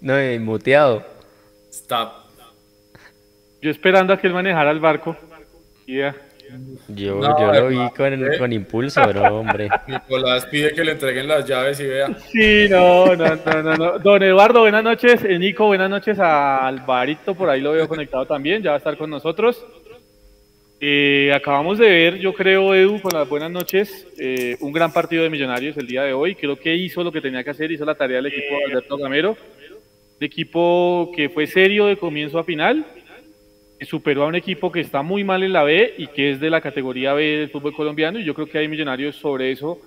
No, y muteado. Stop. Yo esperando a que él manejara el barco. Y ya. Yo, No, yo lo vi ¿eh? con impulso, bro, hombre. Nicolás pide que le entreguen las llaves y vea. Sí, no, no, no, no, no. Don Eduardo, buenas noches. Eh, Nico, buenas noches a Alvarito, por ahí lo veo conectado también, ya va a estar con nosotros. Eh, acabamos de ver, yo creo, Edu, con las buenas noches, eh, un gran partido de Millonarios el día de hoy. Creo que hizo lo que tenía que hacer, hizo la tarea del equipo de Alberto Gamero. Un equipo que fue serio de comienzo a final, que superó a un equipo que está muy mal en la B y que es de la categoría B del fútbol colombiano. Y yo creo que hay Millonarios sobre eso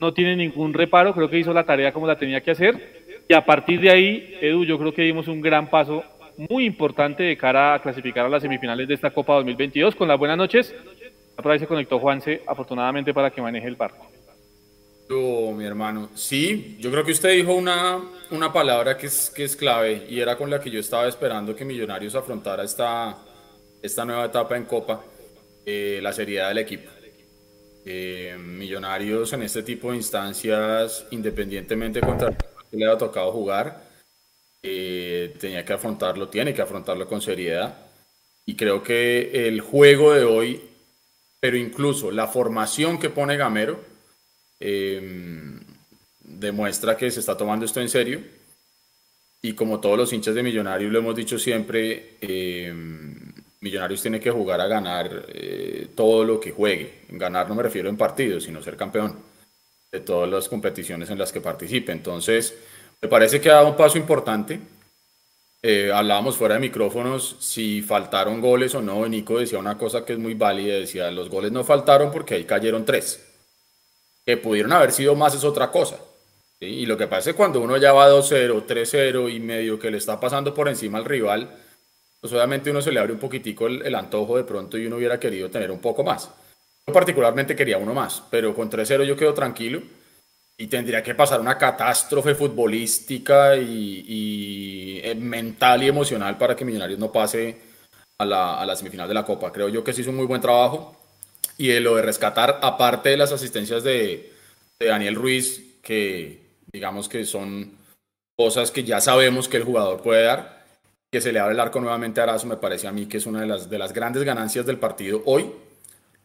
no tiene ningún reparo, creo que hizo la tarea como la tenía que hacer. Y a partir de ahí, Edu, yo creo que dimos un gran paso muy importante de cara a clasificar a las semifinales de esta Copa 2022. Con las buenas noches, ahí se conectó Juanse, afortunadamente para que maneje el barco. Oh, mi hermano. Sí, yo creo que usted dijo una, una palabra que es, que es clave y era con la que yo estaba esperando que Millonarios afrontara esta, esta nueva etapa en Copa, eh, la seriedad del equipo. Eh, millonarios en este tipo de instancias, independientemente contra el que le ha tocado jugar, eh, tenía que afrontarlo, tiene que afrontarlo con seriedad. Y creo que el juego de hoy, pero incluso la formación que pone Gamero, eh, demuestra que se está tomando esto en serio. Y como todos los hinchas de Millonarios lo hemos dicho siempre, eh, Millonarios tiene que jugar a ganar eh, todo lo que juegue. En ganar no me refiero en partidos, sino ser campeón de todas las competiciones en las que participe. Entonces, me parece que ha dado un paso importante. Eh, hablábamos fuera de micrófonos si faltaron goles o no. Nico decía una cosa que es muy válida, decía, los goles no faltaron porque ahí cayeron tres. Que pudieron haber sido más es otra cosa. Y lo que pasa es cuando uno ya va 2-0, 3-0 y medio que le está pasando por encima al rival, pues obviamente uno se le abre un poquitico el, el antojo de pronto y uno hubiera querido tener un poco más. Yo particularmente quería uno más, pero con 3-0 yo quedo tranquilo y tendría que pasar una catástrofe futbolística y, eh, mental y emocional para que Millonarios no pase a la, a la semifinal de la Copa. Creo yo que se hizo un muy buen trabajo y de lo de rescatar, aparte de las asistencias de, de Daniel Ruiz, que digamos que son cosas que ya sabemos que el jugador puede dar, que se le abre el arco nuevamente a Arazo, me parece a mí que es una de las, de las grandes ganancias del partido hoy,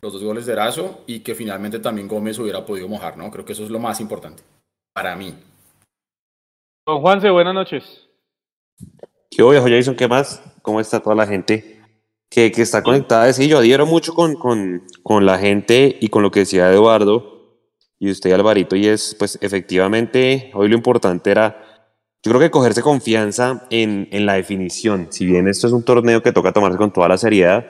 los dos goles de Erazo y que finalmente también Gómez hubiera podido mojar, ¿no? Creo que eso es lo más importante para mí. Don Juanse, buenas noches. ¿Qué hubo, viejo Jason? ¿Qué más? ¿Cómo está toda la gente que, que está conectada? Sí, yo adhiero mucho con, con, con la gente y con lo que decía Eduardo y usted, Alvarito, y es, pues, efectivamente, hoy lo importante era, yo creo que cogerse confianza en, en la definición. Si bien esto es un torneo que toca tomarse con toda la seriedad,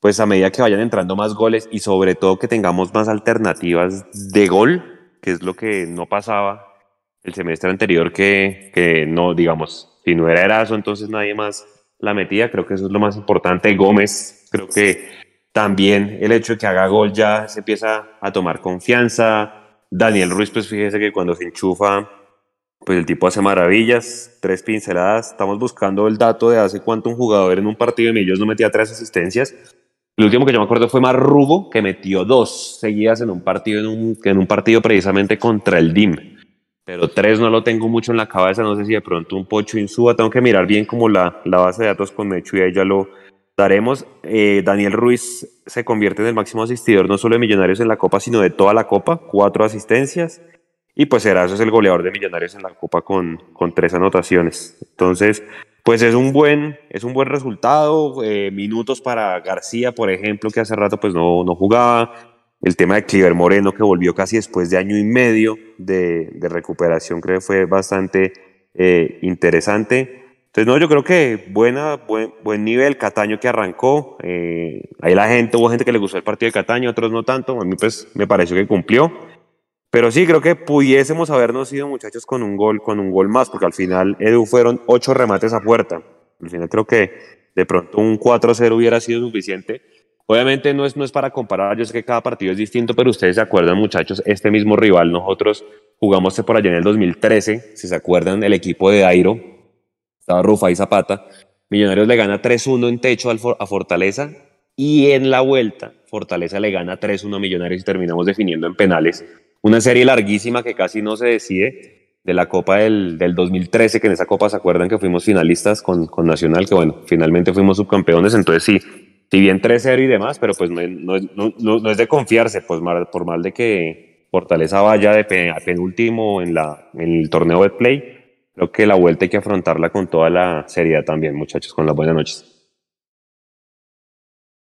pues a medida que vayan entrando más goles y sobre todo que tengamos más alternativas de gol, que es lo que no pasaba el semestre anterior, que, que no, digamos, si no era Erazo, entonces nadie más la metía, creo que eso es lo más importante. Gómez, creo que también el hecho de que haga gol ya se empieza a tomar confianza. Daniel Ruiz, pues fíjese que cuando se enchufa, pues el tipo hace maravillas, tres pinceladas. Estamos buscando el dato de hace cuánto un jugador en un partido de Millos no metía tres asistencias. El último que yo me acuerdo fue Marrubo, que metió dos seguidas en un partido, en un, en un partido precisamente contra el DIM. Pero tres no lo tengo mucho en la cabeza, no sé si de pronto un Pocho Insúa, tengo que mirar bien como la, la base de datos con Mechu y ahí ya lo daremos. Eh, Daniel Ruiz se convierte en el máximo asistidor no solo de Millonarios en la Copa, sino de toda la Copa, cuatro asistencias. Y pues Erazo es el goleador de Millonarios en la Copa con, con tres anotaciones. Entonces, pues es un buen, es un buen resultado. Eh, minutos para García, por ejemplo, que hace rato pues no, no jugaba. El tema de Cliver Moreno, que volvió casi después de año y medio de, de recuperación, creo que fue bastante eh, interesante. Entonces, no, yo creo que buena, buen, buen nivel. Cataño que arrancó. Eh, ahí la gente, hubo gente que le gustó el partido de Cataño, otros no tanto. A mí, pues, me pareció que cumplió. Pero sí, creo que pudiésemos habernos ido, muchachos, con un gol, con un gol más, porque al final, Edu, fueron ocho remates a puerta. Al final creo que de pronto un 4-0 hubiera sido suficiente. Obviamente no es, no es para comparar, yo sé que cada partido es distinto, pero ustedes se acuerdan, muchachos, este mismo rival, nosotros jugamos por allá en el 2013, si se acuerdan, el equipo de Dairo, estaba Rufa y Zapata, Millonarios le gana 3-1 en techo a Fortaleza y en la vuelta Fortaleza le gana 3-1 a Millonarios y terminamos definiendo en penales. Una serie larguísima que casi no se decide. de la Copa del, del 2013, que en esa Copa se acuerdan que fuimos finalistas con, con Nacional, que bueno, finalmente fuimos subcampeones, entonces sí, si bien 3-0 y demás, pero pues no, no, no, no, es de confiarse, pues por mal de que Fortaleza vaya de penúltimo en, la, en el torneo de play, creo que la vuelta hay que afrontarla con toda la seriedad también, muchachos, con las buenas noches.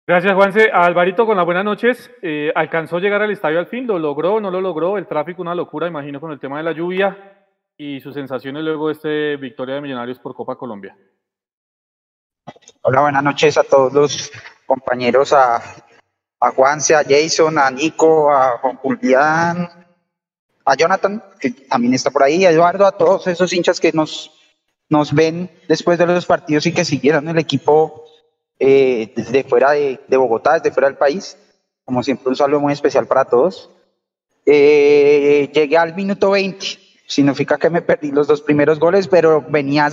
Gracias, Juanse. Alvarito, con las buenas noches. Eh, ¿Alcanzó a llegar al estadio al fin? ¿Lo logró? ¿No lo logró? El tráfico, una locura, imagino, con el tema de la lluvia y sus sensaciones luego de este victoria de Millonarios por Copa Colombia. Hola, buenas noches a todos los compañeros, a, a Juanse, a Jason, a Nico, a Juan Julián, a Jonathan, que también está por ahí, a Eduardo, a todos esos hinchas que nos, nos ven después de los partidos y que siguieron el equipo eh, desde fuera de, Bogotá, desde fuera del país. Como siempre, un saludo muy especial para todos. Eh, llegué al minuto 20. Significa que me perdí los dos primeros goles, pero venía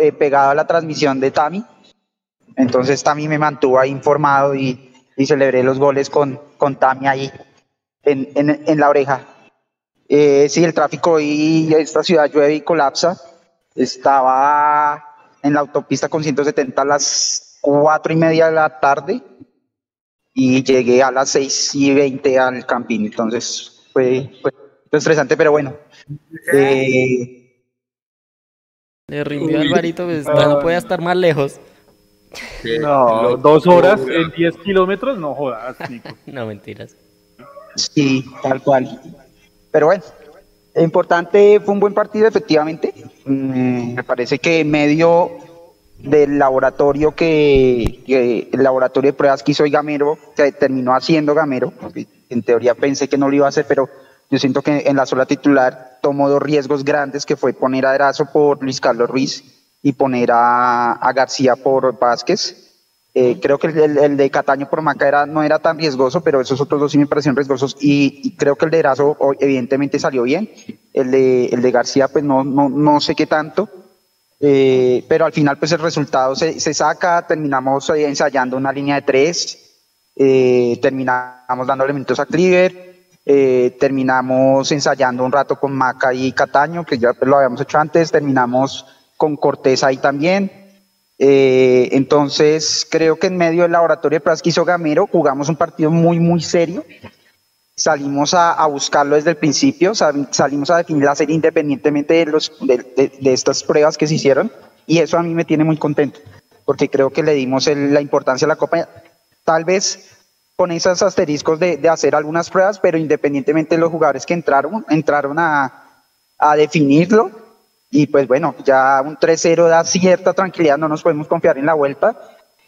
eh, pegado a la transmisión de Tami. Entonces Tami me mantuvo ahí informado y, celebré los goles con, con Tami ahí en, en, la oreja. sí, el tráfico y esta ciudad llueve y colapsa. Estaba en la autopista con 170 a las cuatro y media de la tarde y llegué a las seis y veinte al camping. Entonces fue, fue estresante, pero bueno. Eh, Le rindió Alvarito, pues, no puede estar más lejos. No, dos horas en diez kilómetros, no jodas, no, mentiras. Sí, tal cual. Pero bueno, importante, fue un buen partido, efectivamente. Mm, me parece que medio del laboratorio que, el laboratorio de pruebas que hizo Gamero, que terminó haciendo Gamero, en teoría pensé que no lo iba a hacer, pero yo siento que en la sola titular tomó dos riesgos grandes, que fue poner a Erazo por Luis Carlos Ruiz y poner a, García por Vázquez. Eh, creo que el, de Cataño por Maca era, no era tan riesgoso, pero esos otros dos sí me parecieron riesgosos y, creo que el de Erazo evidentemente salió bien. El de, el de García pues no, no, no sé qué tanto. Eh, pero al final pues el resultado se, saca, terminamos eh, ensayando una línea de tres, eh, terminamos dando elementos a Cleaver, terminamos ensayando un rato con Maca y Cataño, que ya lo habíamos hecho antes, terminamos con Cortés ahí también. entonces creo que en medio del laboratorio de Prasquizo Gamero jugamos un partido muy muy serio, salimos a, buscarlo desde el principio, salimos a definir la serie independientemente de, los, de, estas pruebas que se hicieron y eso a mí me tiene muy contento porque creo que le dimos la importancia a la Copa, tal vez con esos asteriscos de, hacer algunas pruebas, pero independientemente de los jugadores que entraron, entraron a definirlo y pues bueno, ya un 3-0 da cierta tranquilidad, no nos podemos confiar en la vuelta,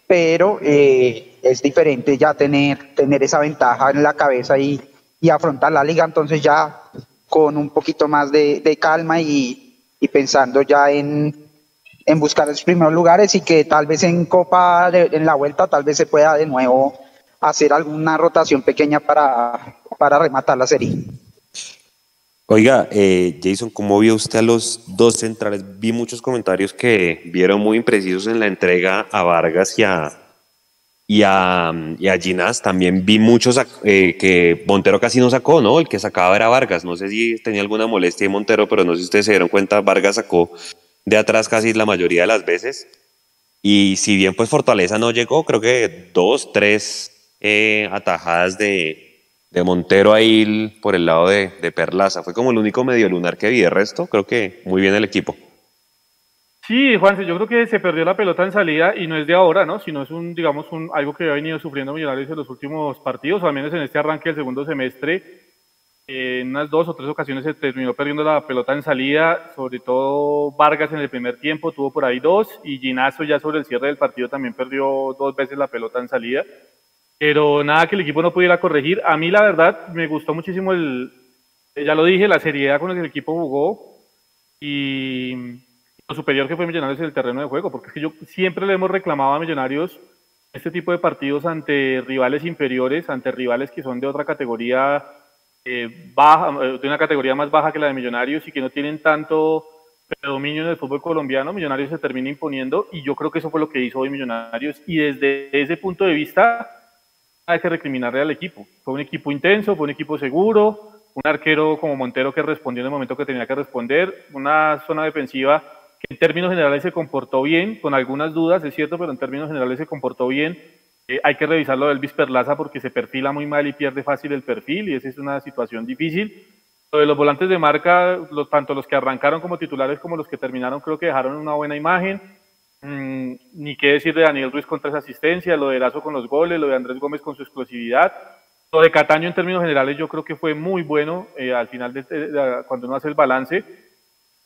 pero eh, es diferente ya tener, tener esa ventaja en la cabeza y, y afrontar la liga entonces ya con un poquito más de, calma y, y, pensando ya en, en, buscar los primeros lugares y que tal vez en Copa, en la vuelta, tal vez se pueda de nuevo hacer alguna rotación pequeña para, para rematar la serie. Oiga, eh, Jason, ¿cómo vio usted a los dos centrales? Vi muchos comentarios que vieron muy imprecisos en la entrega a Vargas y a, y a, y a también vi muchos eh, que Montero casi no sacó, ¿no? El que sacaba era Vargas. No sé si tenía alguna molestia de Montero, pero no sé si ustedes se dieron cuenta, Vargas sacó de atrás casi la mayoría de las veces. Y si bien pues Fortaleza no llegó, creo que dos, tres eh, atajadas de, de, Montero ahí por el lado de, de Perlaza. Fue como el único medio lunar que vi. De resto, creo que muy bien el equipo. Sí, Juanse, yo creo que se perdió la pelota en salida y no es de ahora, ¿no? Sino es un, digamos, un, algo que ha venido sufriendo Millonarios en los últimos partidos, o al menos en este arranque del segundo semestre. En unas dos o tres ocasiones se terminó perdiendo la pelota en salida, sobre todo Vargas en el primer tiempo tuvo por ahí dos y Ginazo ya sobre el cierre del partido también perdió dos veces la pelota en salida. Pero nada que el equipo no pudiera corregir. A mí la verdad me gustó muchísimo el, ya lo dije, la seriedad con la que el equipo jugó y lo superior que fue Millonarios en el terreno de juego, porque es que yo siempre le hemos reclamado a Millonarios este tipo de partidos ante rivales inferiores, ante rivales que son de otra categoría eh, baja, eh, de una categoría más baja que la de Millonarios y que no tienen tanto predominio en el fútbol colombiano, Millonarios se termina imponiendo y yo creo que eso fue lo que hizo hoy Millonarios y desde ese punto de vista hay que recriminarle al equipo. Fue un equipo intenso, fue un equipo seguro, un arquero como Montero que respondió en el momento que tenía que responder, una zona defensiva que en términos generales se comportó bien, con algunas dudas, es cierto, pero en términos generales se comportó bien. Eh, hay que revisar lo del Elvis Perlaza porque se perfila muy mal y pierde fácil el perfil y esa es una situación difícil. Lo de los volantes de marca, tanto los que arrancaron como titulares como los que terminaron, creo que dejaron una buena imagen. Mm, ni qué decir de Daniel Ruiz con tres asistencias, lo de Lazo con los goles, lo de Andrés Gómez con su explosividad. Lo de Cataño en términos generales yo creo que fue muy bueno eh, al final de, cuando uno hace el balance.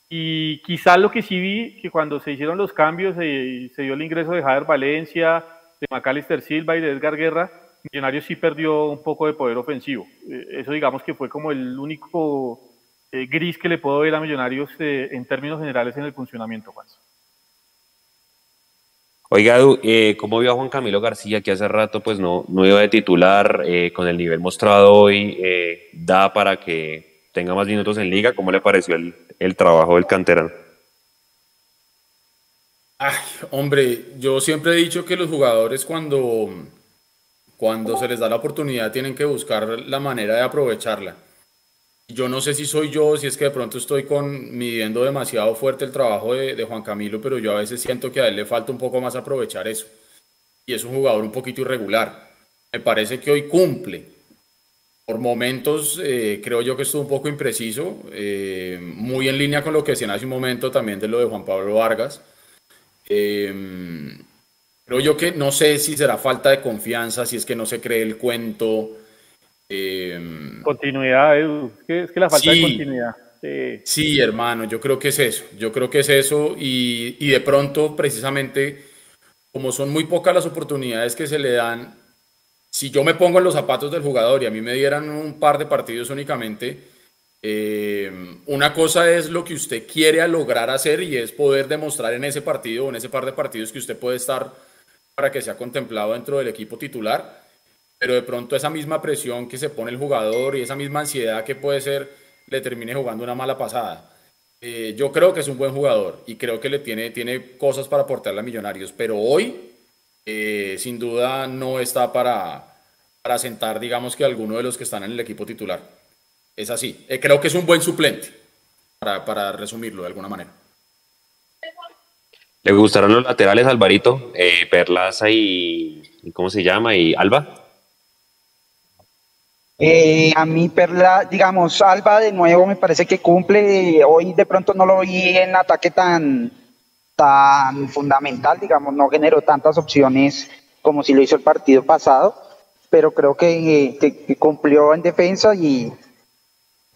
Y quizás lo que sí vi, que cuando se hicieron los cambios y se dio el ingreso de Javier Valencia, de Macalister Silva y de Edgar Guerra, Millonarios sí perdió un poco de poder ofensivo. Eh, eso digamos que fue como el único eh, gris que le puedo ver a Millonarios en términos generales en el funcionamiento, Juan. Oiga, eh, ¿cómo vio a Juan Camilo García que hace rato pues no, no iba de titular eh, con el nivel mostrado hoy? Eh, ¿Da para que tenga más minutos en liga? ¿Cómo le pareció el, el trabajo del canterano? Ay, hombre, yo siempre he dicho que los jugadores cuando, cuando se les da la oportunidad tienen que buscar la manera de aprovecharla yo no sé si soy yo, si es que de pronto estoy con, midiendo demasiado fuerte el trabajo de, Juan Camilo, pero yo a veces siento que a él le falta un poco más aprovechar eso. Y es un jugador un poquito irregular. Me parece que hoy cumple. Por momentos eh, creo yo que estuvo un poco impreciso, eh, muy en línea con lo que decían hace un momento también de lo de Juan Pablo Vargas. Eh, creo yo que no sé si será falta de confianza, si es que no se cree el cuento. Em, continuidad, Edu. Es que, la falta de continuidad. Sí. hermano, yo creo que es eso. Yo creo que es eso. Y, y, de pronto, precisamente, como son muy pocas las oportunidades que se le dan, si yo me pongo en los zapatos del jugador y a mí me dieran un par de partidos únicamente, em, una cosa es lo que usted quiere lograr hacer y es poder demostrar en ese partido o en ese par de partidos que usted puede estar para que sea contemplado dentro del equipo titular pero de pronto esa misma presión que se pone el jugador y esa misma ansiedad que puede ser, le termine jugando una mala pasada. Eh, yo creo que es un buen jugador y creo que le tiene, tiene cosas para aportarle a Millonarios, pero hoy eh, sin duda no está para, para sentar, digamos que alguno de los que están en el equipo titular. Es así. Eh, creo que es un buen suplente, para, para, resumirlo de alguna manera. ¿Le gustaron los laterales, Alvarito? Perlaza y, ¿cómo se llama? ¿Y Alba? Eh, a mí, Perla, digamos, Alba de nuevo me parece que cumple. Hoy de pronto no lo vi en ataque tan, tan fundamental, digamos, no generó tantas opciones como si lo hizo el partido pasado, pero creo que, cumplió en defensa y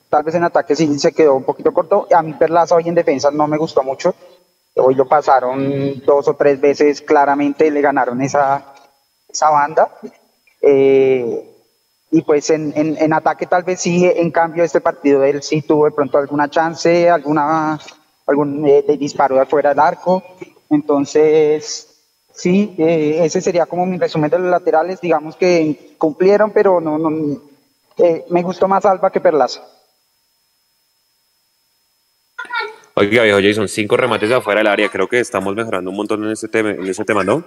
tal vez en ataque sí se quedó un poquito corto. A mí Perlaza hoy en defensa no me gustó mucho. Hoy lo pasaron dos o tres veces, claramente le ganaron esa, esa banda. Eh, y pues en, en, ataque tal vez sí, en cambio este partido él sí tuvo de pronto alguna chance, alguna algún eh, disparo de afuera del arco, entonces sí, eh, ese sería como mi resumen de los laterales, digamos que cumplieron, pero no, no eh, me gustó más Alba que Perlaza. Oiga, viejo Jason, cinco remates de afuera del área, creo que estamos mejorando un montón en ese tema, en ese tema ¿no?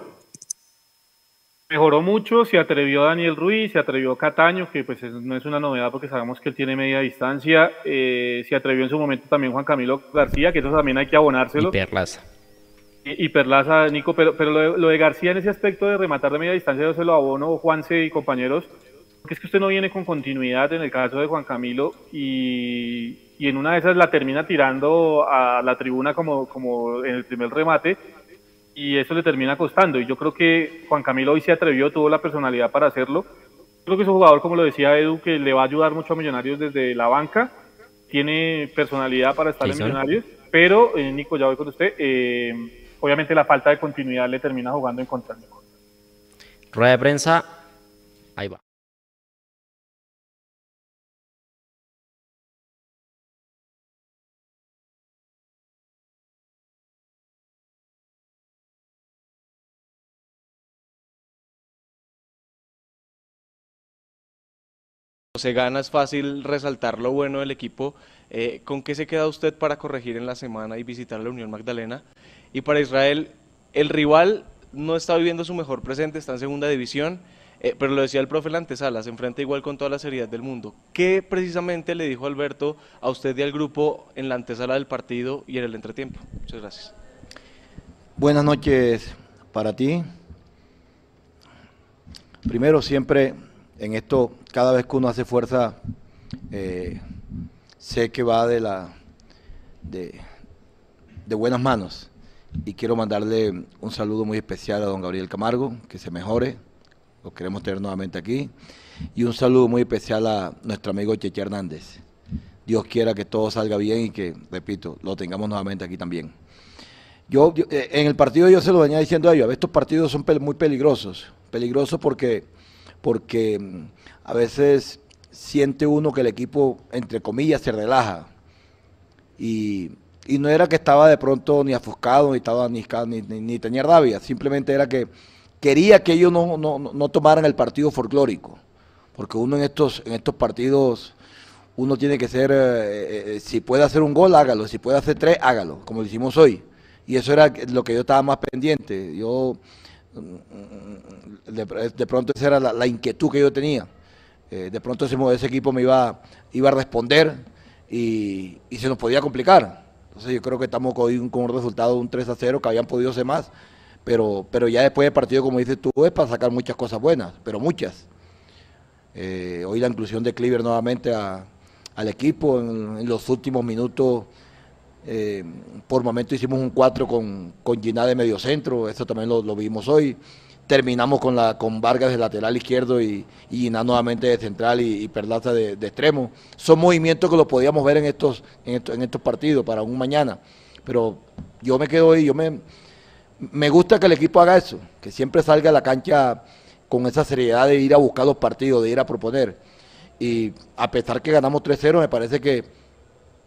Mejoró mucho, se atrevió Daniel Ruiz, se atrevió Cataño, que pues no es una novedad porque sabemos que él tiene media distancia, eh, se atrevió en su momento también Juan Camilo García, que eso también hay que abonárselo. Y Perlaza. Y, Perlaza, Nico, pero, pero lo de, García en ese aspecto de rematar de media distancia yo se lo abono Juanse y compañeros, porque es que usted no viene con continuidad en el caso de Juan Camilo y, y en una de esas la termina tirando a la tribuna como, como en el primer remate y eso le termina costando. Y yo creo que Juan Camilo hoy se atrevió, tuvo la personalidad para hacerlo. Creo que es un jugador, como lo decía Edu, que le va a ayudar mucho a Millonarios desde la banca. Tiene personalidad para estar en Millonarios, pero, eh, Nico, ya voy con usted. Eh, obviamente la falta de continuidad le termina jugando en contra. Rueda de prensa, ahí va. Se gana, es fácil resaltar lo bueno del equipo. Eh, ¿Con qué se queda usted para corregir en la semana y visitar la Unión Magdalena? Y para Israel, el rival no está viviendo su mejor presente, está en segunda división. Eh, pero lo decía el profe la antesala, se enfrenta igual con toda la seriedad del mundo. ¿Qué precisamente le dijo Alberto a usted y al grupo en la antesala del partido y en el entretiempo? Muchas gracias. Buenas noches para ti. Primero, siempre en esto, cada vez que uno hace fuerza, eh, sé que va de la de, buenas manos. Y quiero mandarle un saludo muy especial a don Gabriel Camargo, que se mejore, lo queremos tener nuevamente aquí. Y un saludo muy especial a nuestro amigo Cheche Hernández. Dios quiera que todo salga bien y que, repito, lo tengamos nuevamente aquí también. Yo, yo, eh, en el partido yo se lo venía diciendo a ellos, estos partidos son muy peligrosos, peligrosos porque, porque mm, a veces siente uno que el equipo, entre comillas, se relaja. Y, y no era que estaba de pronto ni afuscado, ni, estaba, ni, ni, ni tenía rabia, simplemente era que quería que ellos no, no, no tomaran el partido folclórico, porque uno en estos, en estos partidos, uno tiene que ser, eh, eh, si puede hacer un gol, hágalo, si puede hacer tres, hágalo, como lo hicimos hoy. Y eso era lo que yo estaba más pendiente. Yo, de, de pronto esa era la, inquietud que yo tenía. Eh, de pronto ese, ese, equipo me iba, iba a responder y, se nos podía complicar. Entonces yo creo que estamos con un, resultado de un 3 a 0, que habían podido ser más, pero, pero ya después del partido, como dices tú, es para sacar muchas cosas buenas, pero muchas. Eh, hoy la inclusión de Cleaver nuevamente al equipo en, los últimos minutos. Eh, por momento hicimos un 4 con, con Giná de medio centro, eso también lo, lo, vimos hoy. Terminamos con, la, con Vargas de lateral izquierdo y, y Giná nuevamente de central y, y Perlaza de, de, extremo. Son movimientos que los podíamos ver en estos, en estos, en estos partidos para un mañana. Pero yo me quedo ahí, yo me, me gusta que el equipo haga eso, que siempre salga a la cancha con esa seriedad de ir a buscar los partidos, de ir a proponer. Y a pesar que ganamos 3-0, me parece que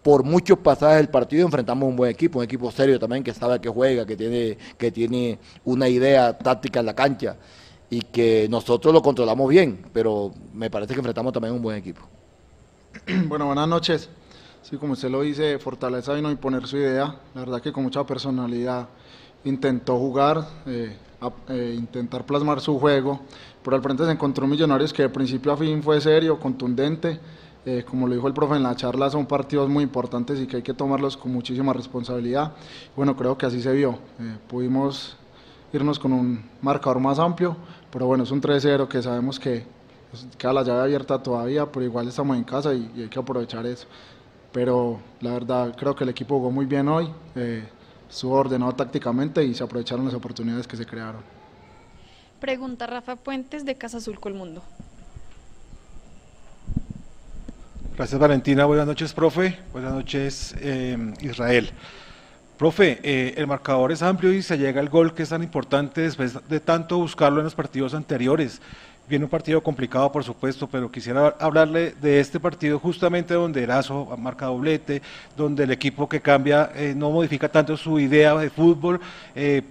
por muchos pasajes del partido enfrentamos un buen equipo, un equipo serio también que sabe que juega, que tiene, que tiene una idea táctica en la cancha y que nosotros lo controlamos bien, pero me parece que enfrentamos también un buen equipo. Bueno, buenas noches. Sí, como usted lo dice, Fortaleza vino a imponer su idea, la verdad que con mucha personalidad intentó jugar, eh, a, eh, intentar plasmar su juego, pero al frente se encontró Millonarios que de principio a fin fue serio, contundente, eh, como lo dijo el profe en la charla, son partidos muy importantes y que hay que tomarlos con muchísima responsabilidad. Bueno, creo que así se vio, eh, pudimos irnos con un marcador más amplio, pero bueno, es un 3-0 que sabemos que queda la llave abierta todavía, pero igual estamos en casa y, y, hay que aprovechar eso. Pero la verdad creo que el equipo jugó muy bien hoy. Eh, estuvo ordenado tácticamente y se aprovecharon las oportunidades que se crearon. Pregunta Rafa Puentes de Casa Azul Colmundo. Gracias Valentina, buenas noches profe, buenas noches eh, Israel. Profe, eh, el marcador es amplio y se llega al gol que es tan importante después de tanto buscarlo en los partidos anteriores. Viene un partido complicado, por supuesto, pero quisiera hablarle de este partido justamente donde Erazo marca doblete, donde el equipo que cambia eh, no modifica tanto su idea de fútbol. Eh,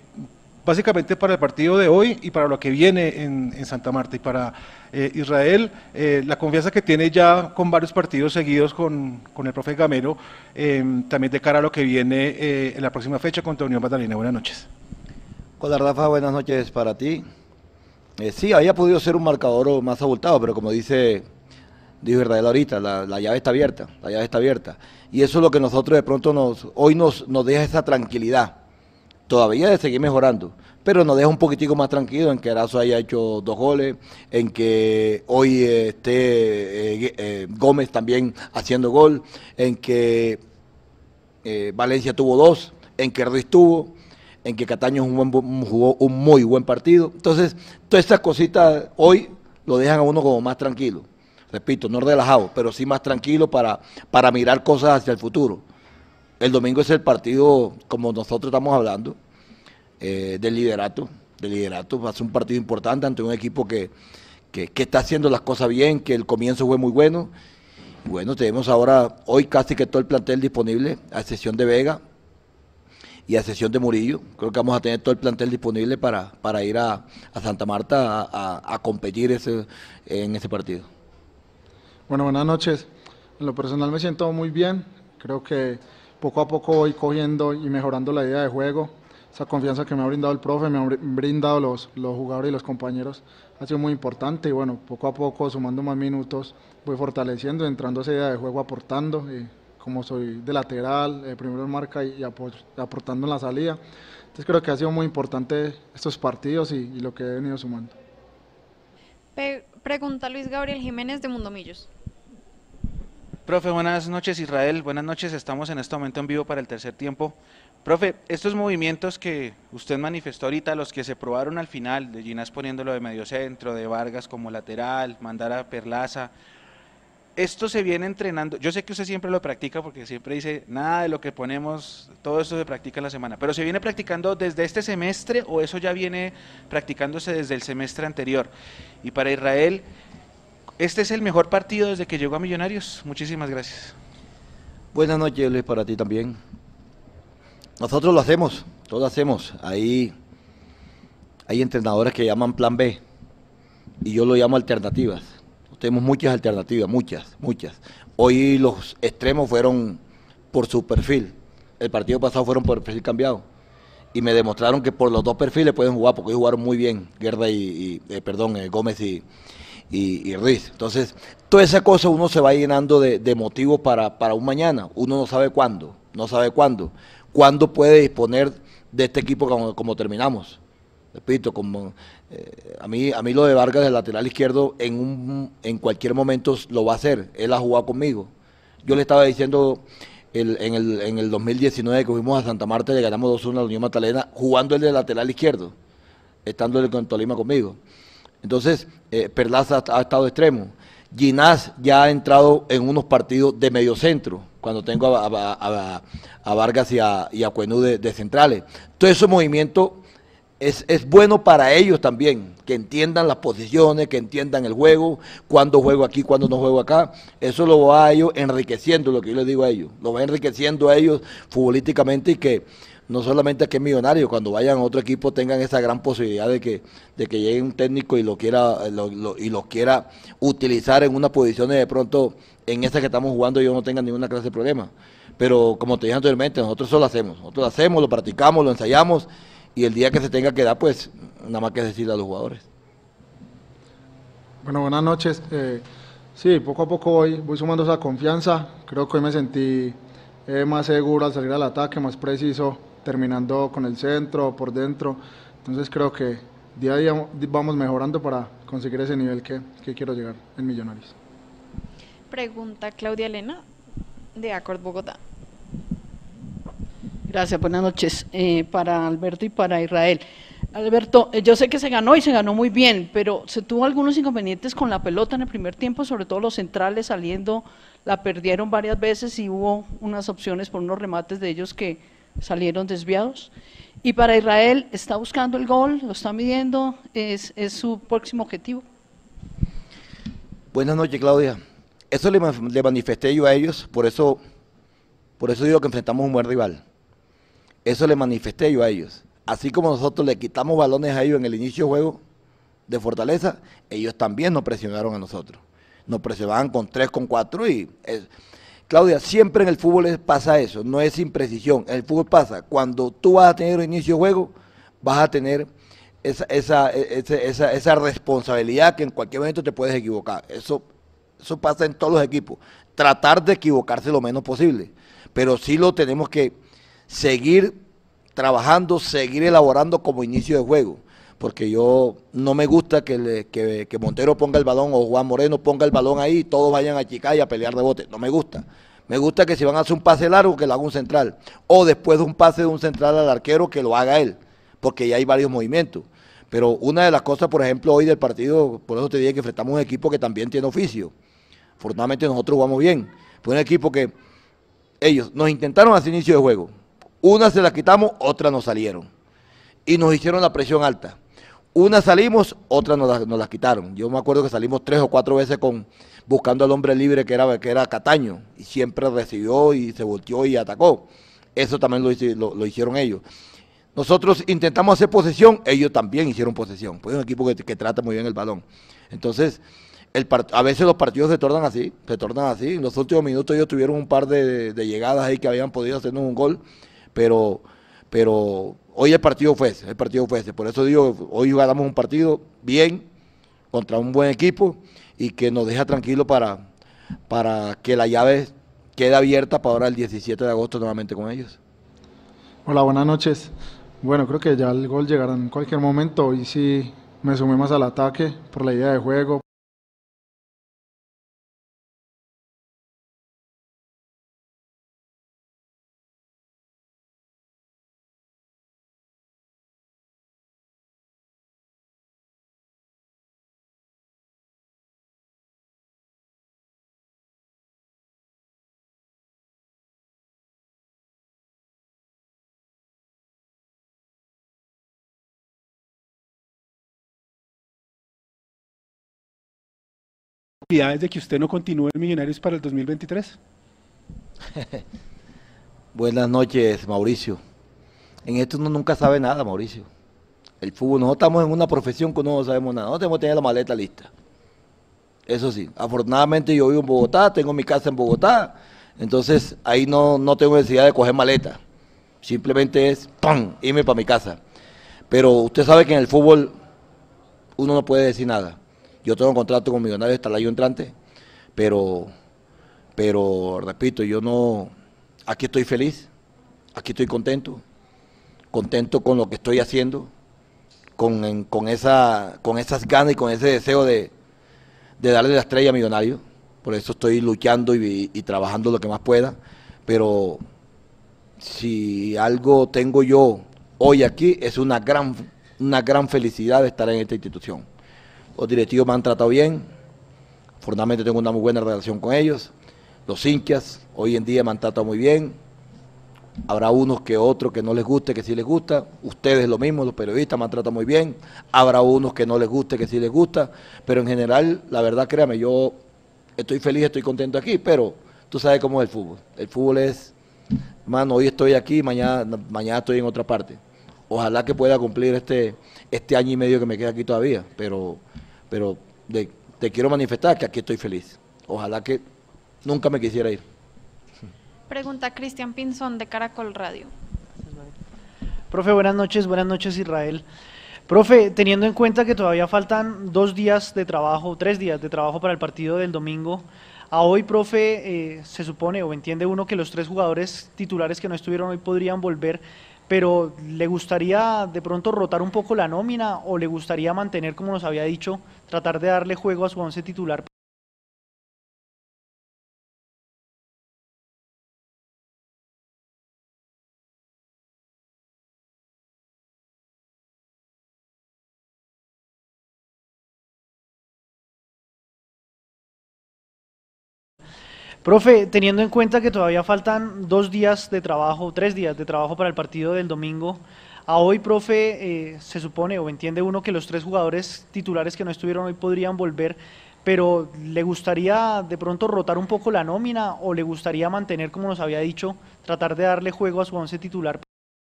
básicamente para el partido de hoy y para lo que viene en, Santa Marta y para eh, Israel, eh, la confianza que tiene ya con varios partidos seguidos con, con el profe Gamero, eh, también de cara a lo que viene en la próxima fecha contra Unión Magdalena. Buenas noches. Hola Rafa, buenas noches para ti. sí, había podido ser un marcador más abultado, pero como dice, dijo Israel ahorita, la, la, llave está abierta, la llave está abierta. Y eso es lo que nosotros de pronto nos, hoy nos, nos deja esa tranquilidad todavía de seguir mejorando, pero nos deja un poquitico más tranquilo en que Erazo haya hecho dos goles, en que hoy esté eh, eh, Gómez también haciendo gol, en que eh, Valencia tuvo dos, en que Ruiz tuvo, en que Cataño un buen, jugó un muy buen partido. Entonces, todas estas cositas hoy lo dejan a uno como más tranquilo. Repito, no relajado, pero sí más tranquilo para, para mirar cosas hacia el futuro. El domingo es el partido, como nosotros estamos hablando, eh, del liderato. Del liderato va a ser un partido importante ante un equipo que, que, está haciendo las cosas bien, que el comienzo fue muy bueno. Bueno, tenemos ahora, hoy casi que todo el plantel disponible, a excepción de Vega y a excepción de Murillo. Creo que vamos a tener todo el plantel disponible para, para ir a, a Santa Marta a, a, a competir ese, en ese partido. Bueno, buenas noches. En lo personal me siento muy bien. Creo que poco a poco voy cogiendo y mejorando la idea de juego. esa confianza que me ha brindado el profe, me han brindado los, los jugadores y los compañeros, ha sido muy importante y bueno, poco a poco, sumando más minutos, voy fortaleciendo, entrando esa idea de juego, aportando, como soy de lateral, eh, primero en marca y, aportando en la salida. Entonces creo que ha sido muy importante estos partidos y, y lo que he venido sumando. pregunta Luis Gabriel Jiménez de Mundomillos. Profe, buenas noches Israel, buenas noches, estamos en este momento en vivo para el tercer tiempo. Profe, estos movimientos que usted manifestó ahorita, los que se probaron al final, de Ginás poniéndolo de medio centro, de Vargas como lateral, mandar a Perlaza, esto se viene entrenando, yo sé que usted siempre lo practica porque siempre dice, nada de lo que ponemos, todo esto se practica en la semana, pero ¿se viene practicando desde este semestre o eso ya viene practicándose desde el semestre anterior? Y para Israel, este es el mejor partido desde que llegó a Millonarios. Muchísimas gracias. Buenas noches, Luis, para ti también. Nosotros lo hacemos, todos hacemos. Ahí hay entrenadores que llaman plan B y yo lo llamo alternativas. Tenemos muchas alternativas, muchas, muchas. Hoy los extremos fueron por su perfil. El partido pasado fueron por perfil cambiado. Y me demostraron que por los dos perfiles pueden jugar, porque jugaron muy bien, Guerra y, eh, perdón, eh, Gómez y, y, Ruiz. Entonces, toda esa cosa uno se va llenando de, motivos para, para, un mañana. Uno no sabe cuándo, no sabe cuándo. Cuándo puede disponer de este equipo como, terminamos. Repito, como eh, a mí a mí lo de Vargas del lateral izquierdo en un, en cualquier momento lo va a hacer. Él ha jugado conmigo. Yo le estaba diciendo en, el, en el 2019 que fuimos a Santa Marta y le ganamos 2-1 a la Unión Magdalena jugando el de lateral izquierdo, estando con Tolima conmigo. Entonces, eh, ha, estado extremo. Ginás ya ha entrado en unos partidos de medio centro, cuando tengo a, Vargas y a, y Cuenú de, centrales. Todo ese movimiento es, es, bueno para ellos también, que entiendan las posiciones, que entiendan el juego, cuándo juego aquí, cuándo no juego acá. Eso lo va a ellos enriqueciendo, lo que yo les digo a ellos. Lo va enriqueciendo a ellos futbolísticamente y que no solamente que es millonario, cuando vayan a otro equipo tengan esa gran posibilidad de que, de que llegue un técnico y lo quiera y lo quiera utilizar en una posición de pronto en esa que estamos jugando yo no tenga ninguna clase de problema. Pero como te dije anteriormente, nosotros eso lo hacemos. Nosotros lo hacemos, lo practicamos, lo ensayamos y el día que se tenga que dar, pues nada más que decirle a los jugadores. Bueno, buenas noches. Eh, sí, poco a poco voy, voy sumando esa confianza. Creo que hoy me sentí eh, más seguro al salir al ataque, más preciso terminando con el centro, por dentro. Entonces creo que día a día vamos mejorando para conseguir ese nivel que, quiero llegar en Millonarios. Pregunta Claudia Elena de Acord Bogotá. Gracias, buenas noches eh, para Alberto y para Israel. Alberto, eh, yo sé que se ganó y se ganó muy bien, pero se tuvo algunos inconvenientes con la pelota en el primer tiempo, sobre todo los centrales saliendo, la perdieron varias veces y hubo unas opciones por unos remates de ellos que salieron desviados. Y para Israel está buscando el gol, lo está midiendo, es, es su próximo objetivo. Buenas noches, Claudia. Eso le, manifesté yo a ellos, por eso, por eso digo que enfrentamos un buen rival. Eso le manifesté yo a ellos. Así como nosotros le quitamos balones a ellos en el inicio del juego de Fortaleza, ellos también nos presionaron a nosotros. Nos presionaban con tres, con cuatro y... Claudia, siempre en el fútbol pasa eso, no es imprecisión. En el fútbol pasa, cuando tú vas a tener un inicio de juego, vas a tener esa, esa, esa, responsabilidad que en cualquier momento te puedes equivocar. Eso, eso pasa en todos los equipos. Tratar de equivocarse lo menos posible. Pero sí lo tenemos que seguir trabajando, seguir elaborando como inicio de juego porque yo no me gusta que, que, Montero ponga el balón o Juan Moreno ponga el balón ahí y todos vayan a chicar y a pelear de bote. No me gusta. Me gusta que si van a hacer un pase largo, que lo haga un central. O después de un pase de un central al arquero, que lo haga él, porque ya hay varios movimientos. Pero una de las cosas, por ejemplo, hoy del partido, por eso te dije que enfrentamos un equipo que también tiene oficio. Afortunadamente nosotros jugamos bien. Fue un equipo que ellos nos intentaron hacer inicio de juego. Una se la quitamos, otra nos salieron. Y nos hicieron la presión alta. Una salimos, otra nos, las quitaron. Yo me acuerdo que salimos tres o cuatro veces con buscando al hombre libre que era, que era Cataño y siempre recibió y se volteó y atacó. Eso también lo, hicieron ellos. Nosotros intentamos hacer posesión, ellos también hicieron posesión. Pues es un equipo que, trata muy bien el balón. Entonces, a veces los partidos se tornan así, se tornan así. En los últimos minutos ellos tuvieron un par de, de llegadas ahí que habían podido hacernos un gol, pero pero hoy el partido fue ese, el partido fue ese. Por eso digo, hoy ganamos un partido bien, contra un buen equipo, y que nos deja tranquilo para, para que la llave quede abierta para ahora el 17 de agosto nuevamente con ellos. Hola, buenas noches. Bueno, creo que ya el gol llegará en cualquier momento. Hoy sí me sumé más al ataque por la idea de juego. De que usted no continúe en Millonarios para el 2023? Buenas noches, Mauricio. En esto uno nunca sabe nada, Mauricio. El fútbol, nosotros estamos en una profesión que no sabemos nada. Nosotros tenemos que tener la maleta lista. Eso sí, afortunadamente yo vivo en Bogotá, tengo mi casa en Bogotá, entonces ahí no, no tengo necesidad de coger maleta. Simplemente es, ¡pam!, irme para mi casa. Pero usted sabe que en el fútbol uno no puede decir nada. Yo tengo un contrato con Millonarios hasta el año entrante, pero, pero repito, yo no, aquí estoy feliz, aquí estoy contento, contento con lo que estoy haciendo, con, con, esa, con esas ganas y con ese deseo de, de darle la estrella a Millonarios. Por eso estoy luchando y, trabajando lo que más pueda, pero si algo tengo yo hoy aquí es una gran, una gran felicidad estar en esta institución. Los directivos me han tratado bien, afortunadamente tengo una muy buena relación con ellos. Los hinchas hoy en día me han tratado muy bien. Habrá unos que otros que no les guste, que sí les gusta. Ustedes lo mismo, los periodistas me han tratado muy bien. Habrá unos que no les guste, que sí les gusta. Pero en general, la verdad, créame, yo estoy feliz, estoy contento aquí, pero tú sabes cómo es el fútbol. El fútbol es, mano, hoy estoy aquí, mañana, mañana estoy en otra parte. Ojalá que pueda cumplir este, este año y medio que me queda aquí todavía, pero, pero de- te quiero manifestar que aquí estoy feliz. Ojalá que nunca me quisiera ir. Pregunta Cristian Pinzón de Caracol Radio. Profe, buenas noches, buenas noches Israel. Profe, teniendo en cuenta que todavía faltan dos días de trabajo, tres días de trabajo para el partido del domingo, a hoy, profe, eh, se supone o entiende uno que los tres jugadores titulares que no estuvieron hoy podrían volver, pero ¿le gustaría de pronto rotar un poco la nómina o le gustaría mantener, como nos había dicho, tratar de darle juego a su once titular? Profe, teniendo en cuenta que todavía faltan dos días de trabajo, tres días de trabajo para el partido del domingo, a hoy, profe, eh, se supone o entiende uno que los tres jugadores titulares que no estuvieron hoy podrían volver, pero ¿le gustaría de pronto rotar un poco la nómina o le gustaría mantener, como nos había dicho, tratar de darle juego a su once titular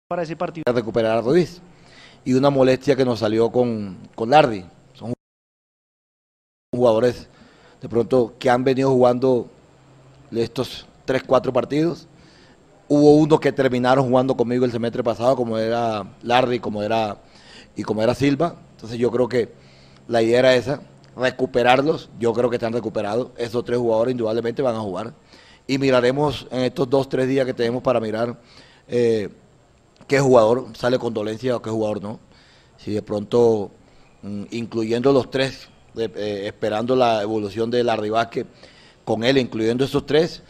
para ese partido? recuperar a Ruiz. Y una molestia que nos salió con, con Lardi. Son jugadores de pronto que han venido jugando estos tres, cuatro partidos. Hubo unos que terminaron jugando conmigo el semestre pasado, como era Lardi como era, y como era Silva. Entonces yo creo que la idea era esa, recuperarlos. Yo creo que están recuperados. Esos tres jugadores indudablemente van a jugar. Y miraremos en estos dos, tres días que tenemos para mirar eh, qué jugador sale con dolencia o qué jugador no. Si de pronto, mm, incluyendo los tres, eh, esperando la evolución de Larry Vázquez, con él, incluyendo esos tres,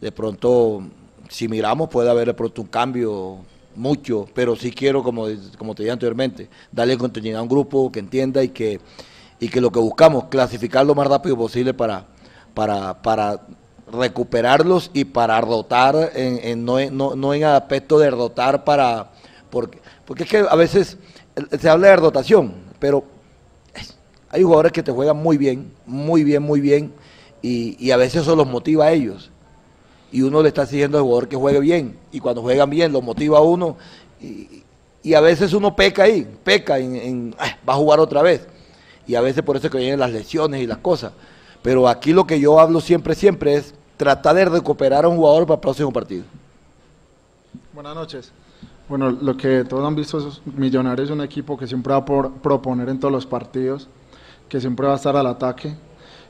de pronto, si miramos, puede haber pronto un cambio, mucho, pero sí quiero, como, como te dije anteriormente, darle continuidad a un grupo que entienda y que, y que lo que buscamos, clasificar lo más rápido posible para, para, para recuperarlos y para rotar, en, en- no, no, no en aspecto de rotar para, porque, porque es que a veces eh, se habla de rotación, pero hay jugadores que te juegan muy bien, muy bien, muy bien, y, y a veces eso los motiva a ellos. Y uno le está exigiendo al jugador que juegue bien, y cuando juegan bien los motiva a uno, y, y a veces uno peca ahí, peca en, "Ah, va a jugar otra vez. Y a veces por eso es que vienen las lesiones y las cosas. Pero aquí lo que yo hablo siempre, siempre es tratar de recuperar a un jugador para el próximo partido. Buenas noches. Bueno, lo que todos han visto es Millonarios es un equipo que siempre va a por- proponer en todos los partidos, que siempre va a estar al ataque.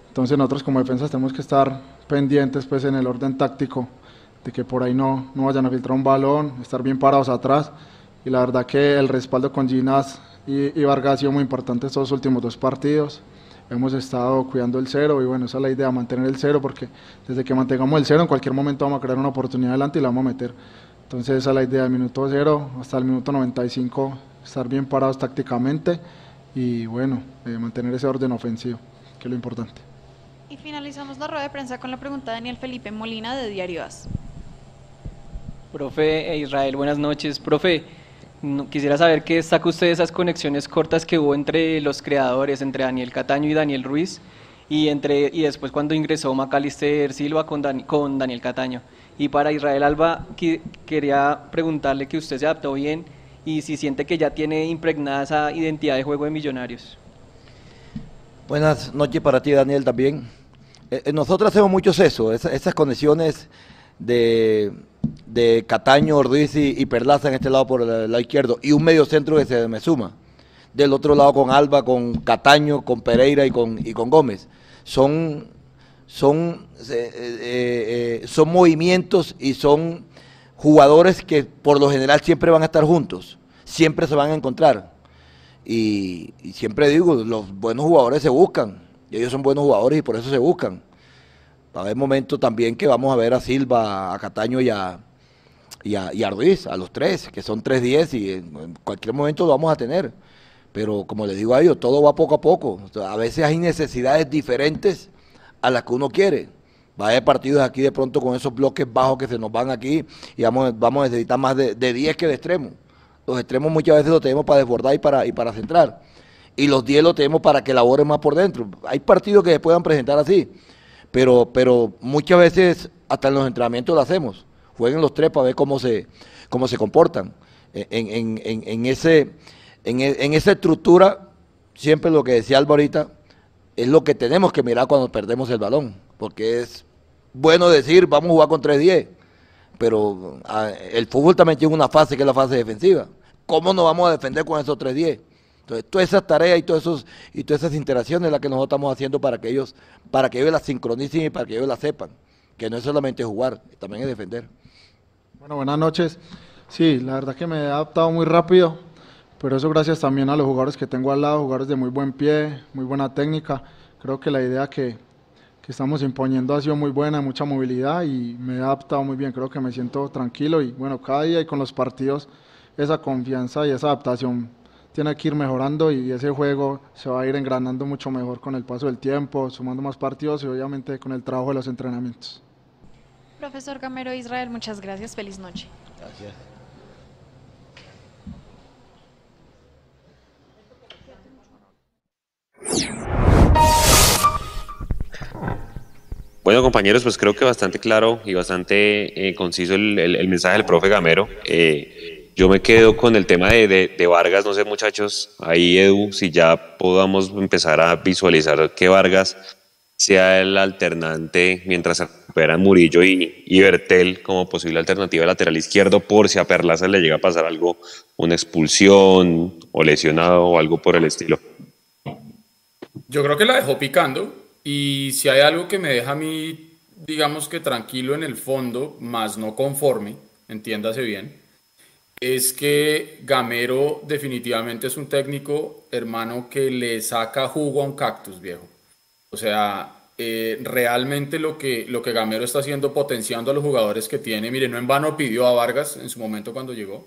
Entonces nosotros como defensas tenemos que estar pendientes pues en el orden táctico de que por ahí no, no vayan a filtrar un balón, estar bien parados atrás. Y la verdad que el respaldo con Ginas y, y Vargas ha sido muy importante estos últimos dos partidos. Hemos estado cuidando el cero y bueno, esa es la idea, mantener el cero porque desde que mantengamos el cero en cualquier momento vamos a crear una oportunidad adelante y la vamos a meter. Entonces esa es la idea, del minuto cero hasta el minuto 95, estar bien parados tácticamente y bueno, eh, mantener ese orden ofensivo, que es lo importante. Y finalizamos la rueda de prensa con la pregunta de Daniel Felipe Molina de Diario As. Profe e Israel, buenas noches. Profe, quisiera saber qué destaca usted de esas conexiones cortas que hubo entre los creadores, entre Daniel Cataño y Daniel Ruiz, y, entre, y después cuando ingresó Macalister Silva con, con Daniel Cataño. Y para Israel Alba, qui- quería preguntarle que usted se adaptó bien y si siente que ya tiene impregnada esa identidad de juego de Millonarios. Buenas noches para ti, Daniel, también. Eh, eh, nosotros hacemos muchos eso, esa- esas conexiones de, de Cataño, Ruiz y, Perlaza en este lado por el lado izquierdo y un medio centro que se me suma. Del otro lado con Alba, con Cataño, con Pereira y con, y con Gómez. Son, son, eh, eh, eh, son movimientos y son jugadores que por lo general siempre van a estar juntos, siempre se van a encontrar. Y siempre digo, los buenos jugadores se buscan, y ellos son buenos jugadores y por eso se buscan. Va a haber momentos también que vamos a ver a Silva, a Cataño y a, y a, y a los tres, que son 3-10 y en, cualquier momento lo vamos a tener. Pero como les digo a ellos, todo va poco a poco. A veces hay necesidades diferentes a las que uno quiere. Va a haber partidos aquí de pronto con esos bloques bajos que se nos van aquí y vamos, vamos a necesitar más de, de 10 que de extremo. Los extremos muchas veces los tenemos para desbordar y para, y para centrar. Y los 10 los tenemos para que laboren más por dentro. Hay partidos que se puedan presentar así, pero, pero muchas veces hasta en los entrenamientos lo hacemos. Jueguen los tres para ver cómo se, cómo se comportan. En, en- en- en ese, e- en esa estructura, siempre lo que decía Alba ahorita, es lo que tenemos que mirar cuando perdemos el balón. Porque es bueno decir, vamos a jugar con 3-10 pero ah, el fútbol también tiene una fase que es la fase defensiva. ¿Cómo nos vamos a defender con esos 3-10? Entonces, todas esas tareas y, todos esos, y todas esas interacciones las que nosotros estamos haciendo para que ellos, para que ellos las sincronicen y para que ellos las sepan. Que no es solamente jugar, también es defender. Bueno, buenas noches. Sí, la verdad que me he adaptado muy rápido, pero eso gracias también a los jugadores que tengo al lado, jugadores de muy buen pie, muy buena técnica. Creo que la idea que, que estamos imponiendo ha sido muy buena, mucha movilidad y me he adaptado muy bien. Creo que me siento tranquilo y bueno, cada día y con los partidos esa confianza y esa adaptación tiene que ir mejorando y ese juego se va a ir engranando mucho mejor con el paso del tiempo, sumando más partidos y obviamente con el trabajo de los entrenamientos. Profesor Gamero Israel, muchas gracias. Feliz noche. Gracias. Bueno, compañeros, pues creo que bastante claro y bastante eh, conciso el, el- el mensaje del profe Gamero. Eh, yo me quedo con el tema de, Vargas, no sé muchachos, ahí Edu, si ya podamos empezar a visualizar que Vargas sea el alternante mientras se recuperan Murillo y, y Bertel como posible alternativa lateral izquierdo por si a Perlaza le llega a pasar algo, una expulsión o lesionado o algo por el estilo. Yo creo que la dejó picando y si hay algo que me deja a mí, digamos que tranquilo en el fondo, más no conforme, entiéndase bien, es que Gamero definitivamente es un técnico, hermano, que le saca jugo a un cactus, viejo. O sea, eh, realmente lo que, lo que Gamero está haciendo, potenciando a los jugadores que tiene, mire, no en vano pidió a Vargas en su momento cuando llegó.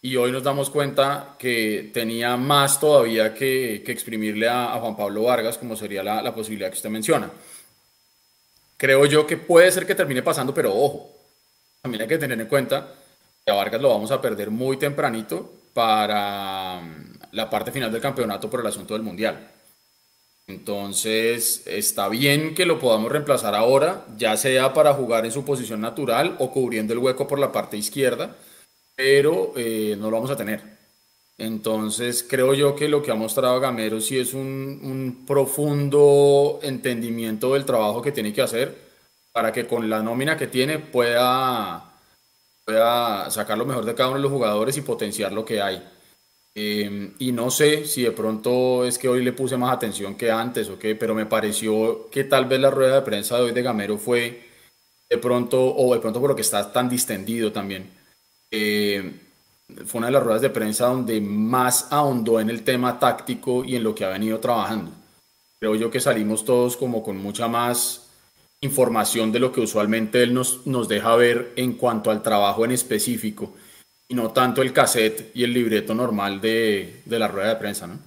Y hoy nos damos cuenta que tenía más todavía que, que exprimirle a, a Juan Pablo Vargas, como sería la, la posibilidad que usted menciona. Creo yo que puede ser que termine pasando, pero ojo, también hay que tener en cuenta a Vargas lo vamos a perder muy tempranito para mm, la parte final del campeonato por el asunto del Mundial. Entonces, está bien que lo podamos reemplazar ahora, ya sea para jugar en su posición natural o cubriendo el hueco por la parte izquierda, pero eh, no lo vamos a tener. Entonces, creo yo que lo que ha mostrado Gamero sí es un, un profundo entendimiento del trabajo que tiene que hacer para que con la nómina que tiene pueda pueda sacar lo mejor de cada uno de los jugadores y potenciar lo que hay. Eh, y no sé si de pronto es que hoy le puse más atención que antes o qué, pero me pareció que tal vez la rueda de prensa de hoy de Gamero fue de pronto, o de pronto por lo que está tan distendido también. Eh, fue una de las ruedas de prensa donde más ahondó en el tema táctico y en lo que ha venido trabajando. Creo yo que salimos todos como con mucha más información de lo que usualmente él nos, nos deja ver en cuanto al trabajo en específico y no tanto el cassette y el libreto normal de, de la rueda de prensa, ¿no?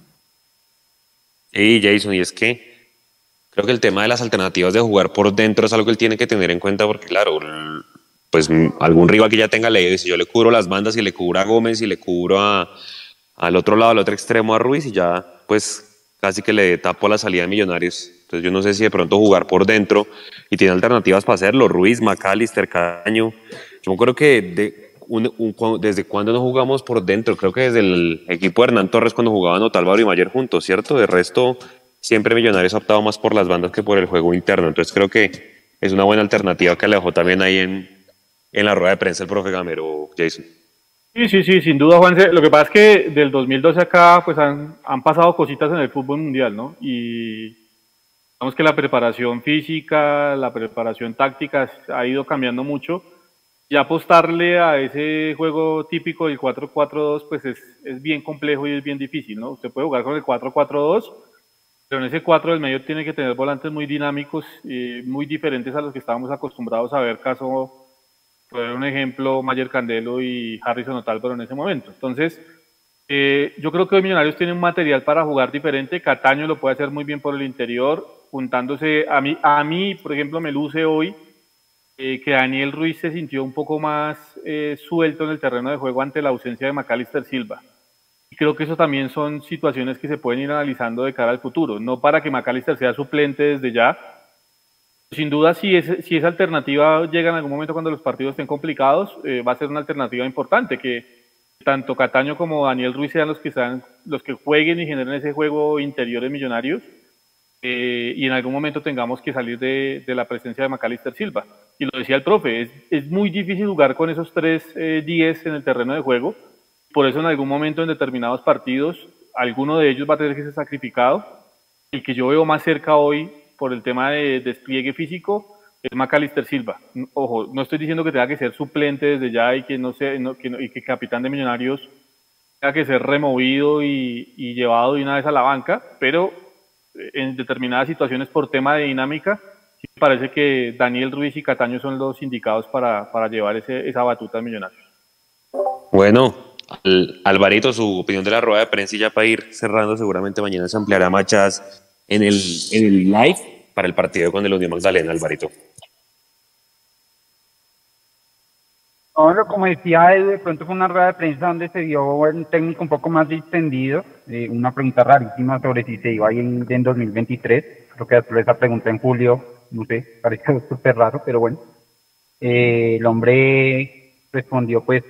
Sí, Jason, y es que creo que el tema de las alternativas de jugar por dentro es algo que él tiene que tener en cuenta porque, claro, pues algún rival que ya tenga leído, si yo le cubro las bandas y le cubro a Gómez y le cubro a, al otro lado, al otro extremo a Ruiz y ya, pues casi que le tapo la salida de Millonarios. Entonces yo no sé si de pronto jugar por dentro y tiene alternativas para hacerlo, Ruiz, McAllister, Caño. Yo creo que de, desde cuándo no jugamos por dentro, creo que desde el equipo de Hernán Torres cuando jugaban Otálvaro y Mayer juntos, ¿cierto? De resto, siempre Millonarios ha optado más por las bandas que por el juego interno. Entonces creo que es una buena alternativa que le dejó también ahí en, en la rueda de prensa el profe Gamero, Jason. Sí, sí, sí, sin duda, Juanse. Lo que pasa es que del 2012 acá, pues han, han pasado cositas en el fútbol mundial, ¿no? Y digamos que la preparación física, la preparación táctica ha ido cambiando mucho. Y apostarle a ese juego típico del 4-4-2, pues es, es bien complejo y es bien difícil, ¿no? Usted puede jugar con el 4-4-2, pero en ese 4 del medio tiene que tener volantes muy dinámicos, y muy diferentes a los que estábamos acostumbrados a ver, caso un ejemplo, Mayer Candelo y Harrison Otálvaro en ese momento. Entonces, eh, yo creo que hoy Millonarios tiene un material para jugar diferente. Cataño lo puede hacer muy bien por el interior, juntándose a mí, a mí por ejemplo, me luce hoy eh, que Daniel Ruiz se sintió un poco más eh, suelto en el terreno de juego ante la ausencia de Macalister Silva. Y creo que eso también son situaciones que se pueden ir analizando de cara al futuro, no para que Macalister sea suplente desde ya, sin duda, si, es, si esa alternativa llega en algún momento cuando los partidos estén complicados, eh, va a ser una alternativa importante, que tanto Cataño como Daniel Ruiz sean los que, sean, los que jueguen y generen ese juego interior millonarios, eh, y en algún momento tengamos que salir de, de, la presencia de Macalister Silva. Y lo decía el profe, es, es muy difícil jugar con esos tres 10 eh, en el terreno de juego, por eso en algún momento en determinados partidos, alguno de ellos va a tener que ser sacrificado. El que yo veo más cerca hoy por el tema de despliegue físico es Macalister Silva. Ojo, no estoy diciendo que tenga que ser suplente desde ya y que no sea, que y que capitán de Millonarios tenga que ser removido y, llevado de una vez a la banca, pero en determinadas situaciones por tema de dinámica, sí parece que Daniel Ruiz y Cataño son los indicados para, para llevar ese, esa batuta de Millonarios. Bueno, Alvarito, su opinión de la rueda de prensa y ya para ir cerrando, seguramente mañana se ampliará machas en el, en el live para el partido con el Unión Magdalena, Alvarito. No, como decía de pronto fue una rueda de prensa donde se dio un técnico un poco más distendido, eh, una pregunta rarísima sobre si se iba a ir en 2023, creo que después esa pregunta en julio, no sé, parece súper raro, pero bueno. Eh, el hombre respondió pues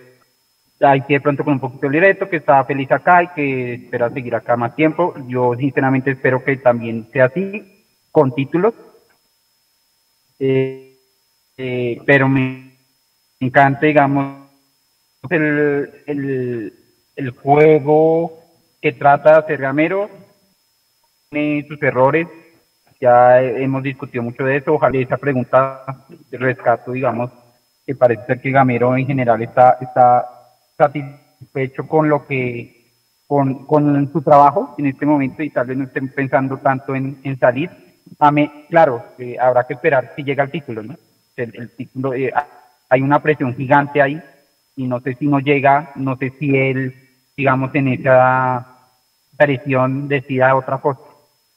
hay que de pronto con un poquito de libreto, que está feliz acá y que espera seguir acá más tiempo. Yo sinceramente espero que también sea así, con títulos. Eh, eh, pero me encanta, digamos, el, el, juego que trata de hacer Gamero, tiene sus errores, ya hemos discutido mucho de eso, ojalá esa pregunta de rescato, digamos, que parece ser que Gamero en general está, está satisfecho con lo que, con, con su trabajo en este momento y tal vez no estén pensando tanto en, en salir. Claro, eh, habrá que esperar si llega el título, ¿no? Eh, hay una presión gigante ahí y no sé si no llega, no sé si él, digamos, en esa presión decida otra cosa.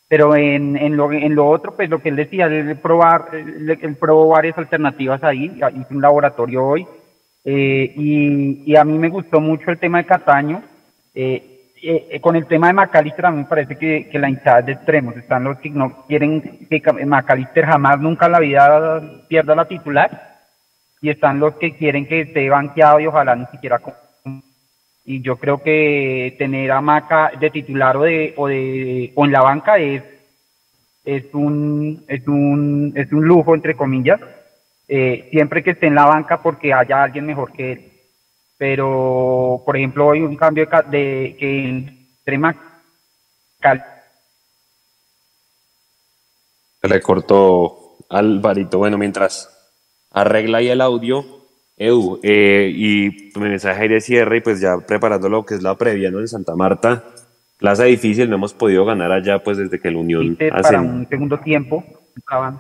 Pero en, en, lo, en lo otro, pues lo que él decía, él, probar, él, probó varias alternativas ahí, hizo un laboratorio hoy, eh, y, y, a mí me gustó mucho el tema de Cataño. Eh, eh, eh, con el tema de Macalister a mí me parece que, que la hinchada es de extremos. Están los que no quieren que Macalister jamás, nunca en la vida pierda la titular. Y están los que quieren que esté banqueado y ojalá ni siquiera. Y yo creo que tener a Maca de titular o, de, o, de, o en la banca es, es, un, es, un, es un lujo, entre comillas. eh, siempre que esté en la banca porque haya alguien mejor que él. Pero, por ejemplo, hoy un cambio de, de que entre Macal Se le cortó Alvarito. Bueno, mientras arregla ahí el audio, Edu, eh, y tu mensaje ahí de cierre, y pues ya preparando lo que es la previa, ¿no? En Santa Marta, plaza difícil, no hemos podido ganar allá, pues desde que el Unión eh, hace. para un segundo tiempo. estaban-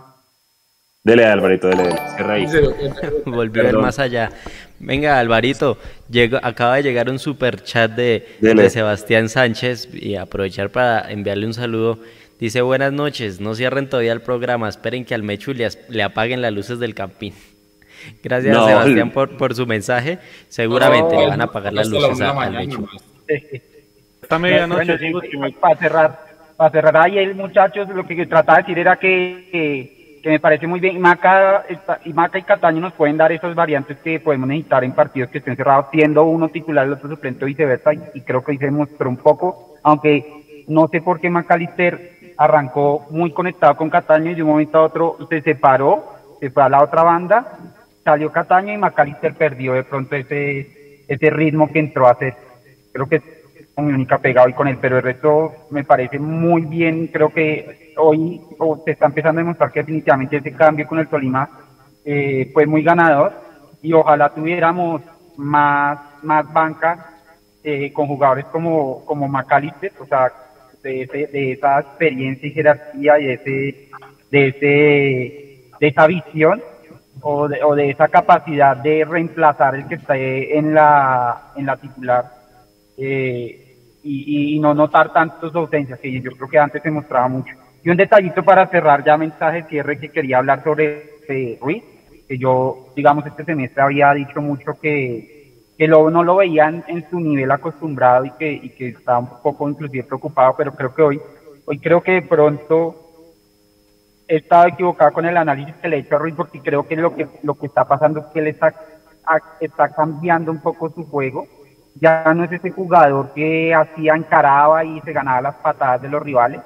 Dele, Alvarito, dele, dele. Cierra ahí. Volvió a ver Perdón. más allá. Venga, Alvarito, llegó, acaba de llegar un super chat de, de Sebastián Sánchez y aprovechar para enviarle un saludo. Dice, buenas noches, no cierren todavía el programa, esperen que al Mechu le, le apaguen las luces del campín. Gracias, No, Sebastián, por, por su mensaje. Seguramente No, le van a apagar las la luces a- al Mechu. Esta medianoche, Bueno, sí, para cerrar, para cerrar ahí el muchachos, lo que trataba de decir era que, que, que me parece muy bien. Y Maca, está- y Maca y Cataño nos pueden dar esas variantes que podemos necesitar en partidos que estén cerrados, siendo uno titular, el otro suplente viceversa. Y, y creo que hoy se demostró un poco, aunque no sé por qué Macalister arrancó muy conectado con Cataño y de un momento a otro se separó, se fue a la otra banda, salió Cataño y Macalister perdió de pronto ese, ese ritmo que entró a hacer. Creo que es mi única pegado y con él, pero el resto me parece muy bien. Creo que hoy o, se está empezando a demostrar que definitivamente ese cambio con el Tolima eh, fue muy ganador y ojalá tuviéramos más, más banca eh, con jugadores como, como Macalister, o sea, de, ese- de esa experiencia y jerarquía y de, ese, de, ese, de esa visión o de, o de esa capacidad de reemplazar el que está en la, en la titular eh, y, y- no notar tantas ausencias que yo creo que antes se mostraba mucho. Y un detallito para cerrar ya mensaje de cierre que quería hablar sobre eh, Ruiz, que yo, digamos, este semestre había dicho mucho que, que lo, no lo veían en su nivel acostumbrado y que, y que estaba un poco inclusive preocupado, pero creo que hoy, hoy creo que de pronto he estado equivocado con el análisis que le he hecho a Ruiz porque creo que lo que, lo que está pasando es que él está, está cambiando un poco su juego. Ya no es ese jugador que hacía, encaraba y se ganaba las patadas de los rivales,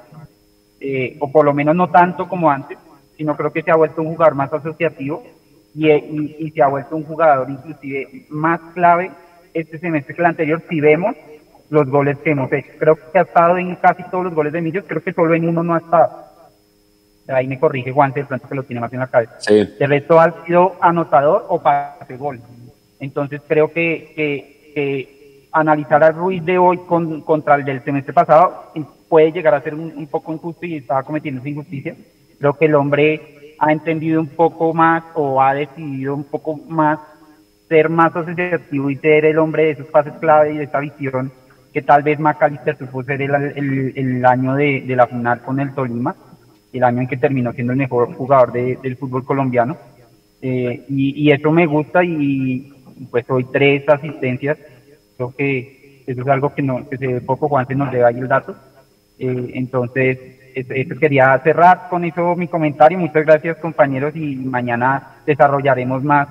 eh, o por lo menos no tanto como antes, sino creo que se ha vuelto un jugador más asociativo y, y- y se ha vuelto un jugador inclusive más clave este semestre que el anterior si vemos los goles que hemos hecho. Creo que ha estado en casi todos los goles de Millos, creo que solo en uno no ha estado. Ahí me corrige Juan, de pronto que lo tiene más en la cabeza. Sí. De resto ha sido anotador o pase gol. Entonces creo que, que, que analizar al Ruiz de hoy con, contra el del semestre pasado puede llegar a ser un, un poco injusto y estaba cometiendo esa injusticia. Creo que el hombre ha entendido un poco más o ha decidido un poco más ser más asociativo y ser el hombre de esos pases clave y de esa visión que tal vez Macalister supo ser el, el, el año de, de la final con el Tolima, el año en que terminó siendo el mejor jugador de- del fútbol colombiano. Eh, y, y eso me gusta y pues hoy tres asistencias, creo que eso es algo que, no, que se poco, Juan se nos debe ahí el dato. Eh, entonces, eso, quería cerrar con eso mi comentario. Muchas gracias compañeros y mañana desarrollaremos más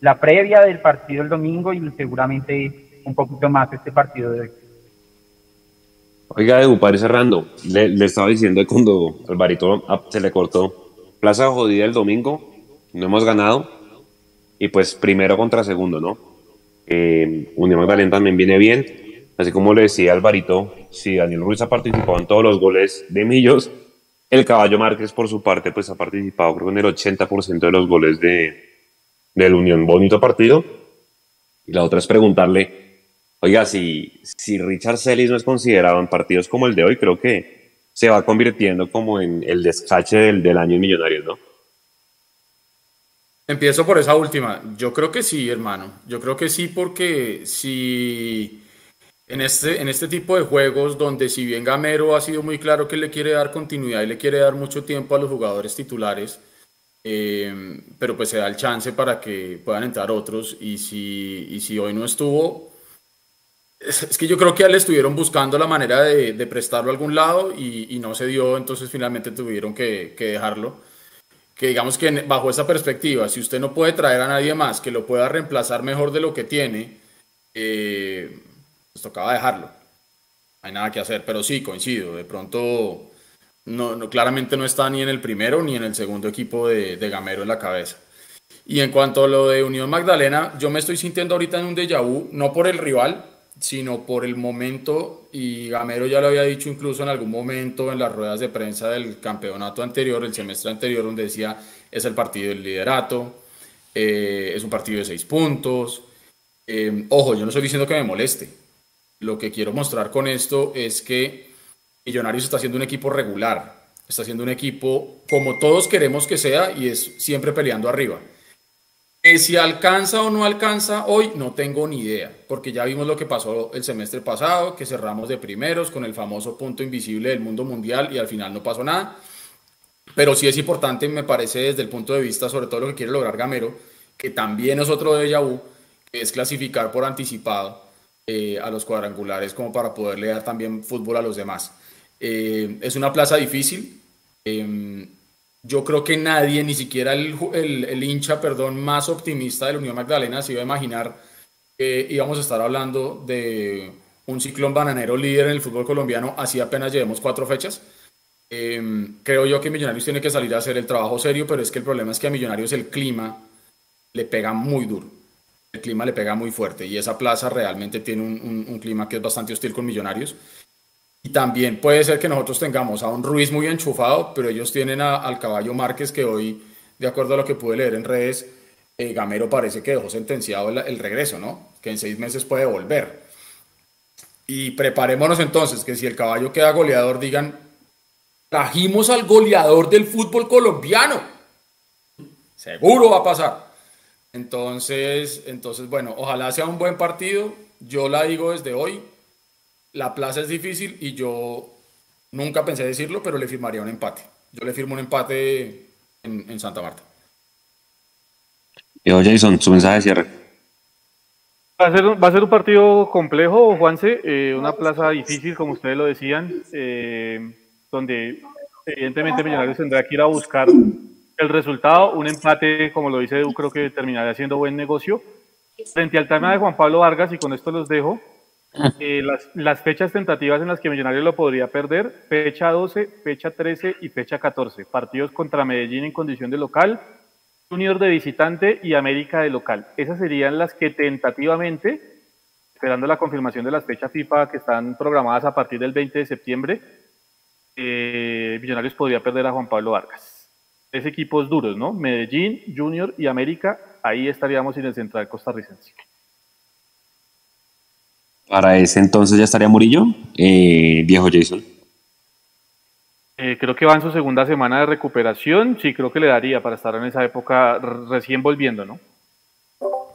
la previa del partido el domingo y seguramente un poquito más este partido de hoy. Oiga, Edu, para cerrando, le, le estaba diciendo cuando Alvarito ah, se le cortó. Plaza jodida el domingo, no hemos ganado. Y pues primero contra segundo, ¿no? Eh, Unión Magdalena también viene bien. Así como le decía Alvarito, si Daniel Ruiz ha participado en todos los goles de Millos, el Caballo Márquez por su parte pues ha participado creo en el 80% de los goles de, del Unión. Bonito partido. Y la otra es preguntarle, Oiga, si, si Richard Celis no es considerado en partidos como el de hoy, creo que se va convirtiendo como en el descache del, del año en Millonarios, ¿no? Empiezo por esa última. Yo creo que sí, hermano. Yo creo que sí, porque si en este, en este tipo de juegos, donde si bien Gamero ha sido muy claro que le quiere dar continuidad y le quiere dar mucho tiempo a los jugadores titulares, eh, pero pues se da el chance para que puedan entrar otros. Y si, y si hoy no estuvo, es, es que yo creo que ya le estuvieron buscando la manera de, de prestarlo a algún lado y, y no se dio, entonces finalmente tuvieron que, que dejarlo que digamos que bajo esa perspectiva, si usted no puede traer a nadie más que lo pueda reemplazar mejor de lo que tiene, eh, pues tocaba dejarlo. Hay nada que hacer, pero sí, coincido. De pronto, no, no- claramente no está ni en el primero ni en el segundo equipo de, de Gamero en la cabeza. Y en cuanto a lo de Unión Magdalena, yo me estoy sintiendo ahorita en un déjà vu, no por el rival, sino por el momento, y Gamero ya lo había dicho incluso en algún momento en las ruedas de prensa del campeonato anterior, el semestre anterior, donde decía, es el partido del liderato, eh, es un partido de seis puntos. Eh, ojo, yo no estoy diciendo que me moleste. Lo que quiero mostrar con esto es que Millonarios está siendo un equipo regular, está siendo un equipo como todos queremos que sea y es siempre peleando arriba si alcanza o no alcanza hoy, no tengo ni idea, porque ya vimos lo que pasó el semestre pasado, que cerramos de primeros con el famoso punto invisible del mundo mundial y al final no pasó nada. Pero sí es importante, me parece, desde el punto de vista, sobre todo lo que quiere lograr Gamero, que también es otro de vu, que es clasificar por anticipado eh, a los cuadrangulares como para poderle dar también fútbol a los demás. Eh, es una plaza difícil. Em, yo creo que nadie, ni siquiera el, el, hincha, perdón, más optimista de la Unión Magdalena se iba a imaginar que íbamos a estar hablando de un ciclón bananero líder en el fútbol colombiano, así apenas llevemos cuatro fechas. Em, creo yo que Millonarios tiene que salir a hacer el trabajo serio, pero es que el problema es que a Millonarios el clima le pega muy duro. El clima le pega muy fuerte y esa plaza realmente tiene un, clima que es bastante hostil con Millonarios. Y también puede ser que nosotros tengamos a un Ruiz muy enchufado, pero ellos tienen al caballo Márquez que hoy, de acuerdo a lo que pude leer en redes, eh, Gamero parece que dejó sentenciado el, regreso, ¿no? Que en seis meses puede volver. Y preparémonos entonces que si el caballo queda goleador, digan, trajimos al goleador del fútbol colombiano. Seguro va a pasar. Entonces, entonces, bueno, ojalá sea un buen partido. Yo la digo desde hoy, la plaza es difícil y yo nunca pensé decirlo, pero le firmaría un empate. Yo le firmo un empate en, Santa Marta. Yo, Jason, su mensaje de cierre. Va a, ser, va a ser un partido complejo, Juanse, eh, una plaza difícil, como ustedes lo decían, eh, donde evidentemente Millonarios tendrá que ir a buscar el resultado. Un empate, como lo dice Edu, creo que terminaría siendo buen negocio. Frente al tema de Juan Pablo Vargas, y con esto los dejo, eh, las, las, fechas tentativas en las que Millonarios lo podría perder, fecha 12, fecha 13 y fecha 14. Partidos contra Medellín en condición de local, Junior de visitante y América de local. Esas serían las que tentativamente, esperando la confirmación de las fechas FIFA que están programadas a partir del 20 de septiembre, eh, Millonarios podría perder a Juan Pablo Vargas. Tres equipos duros, ¿no? Medellín, Junior y América, ahí estaríamos sin el central costarricense. Para ese entonces ya estaría Murillo, eh, viejo Jason. Eh, creo que va en su segunda semana de recuperación. Sí, creo que le daría para estar en esa época recién volviendo, ¿no?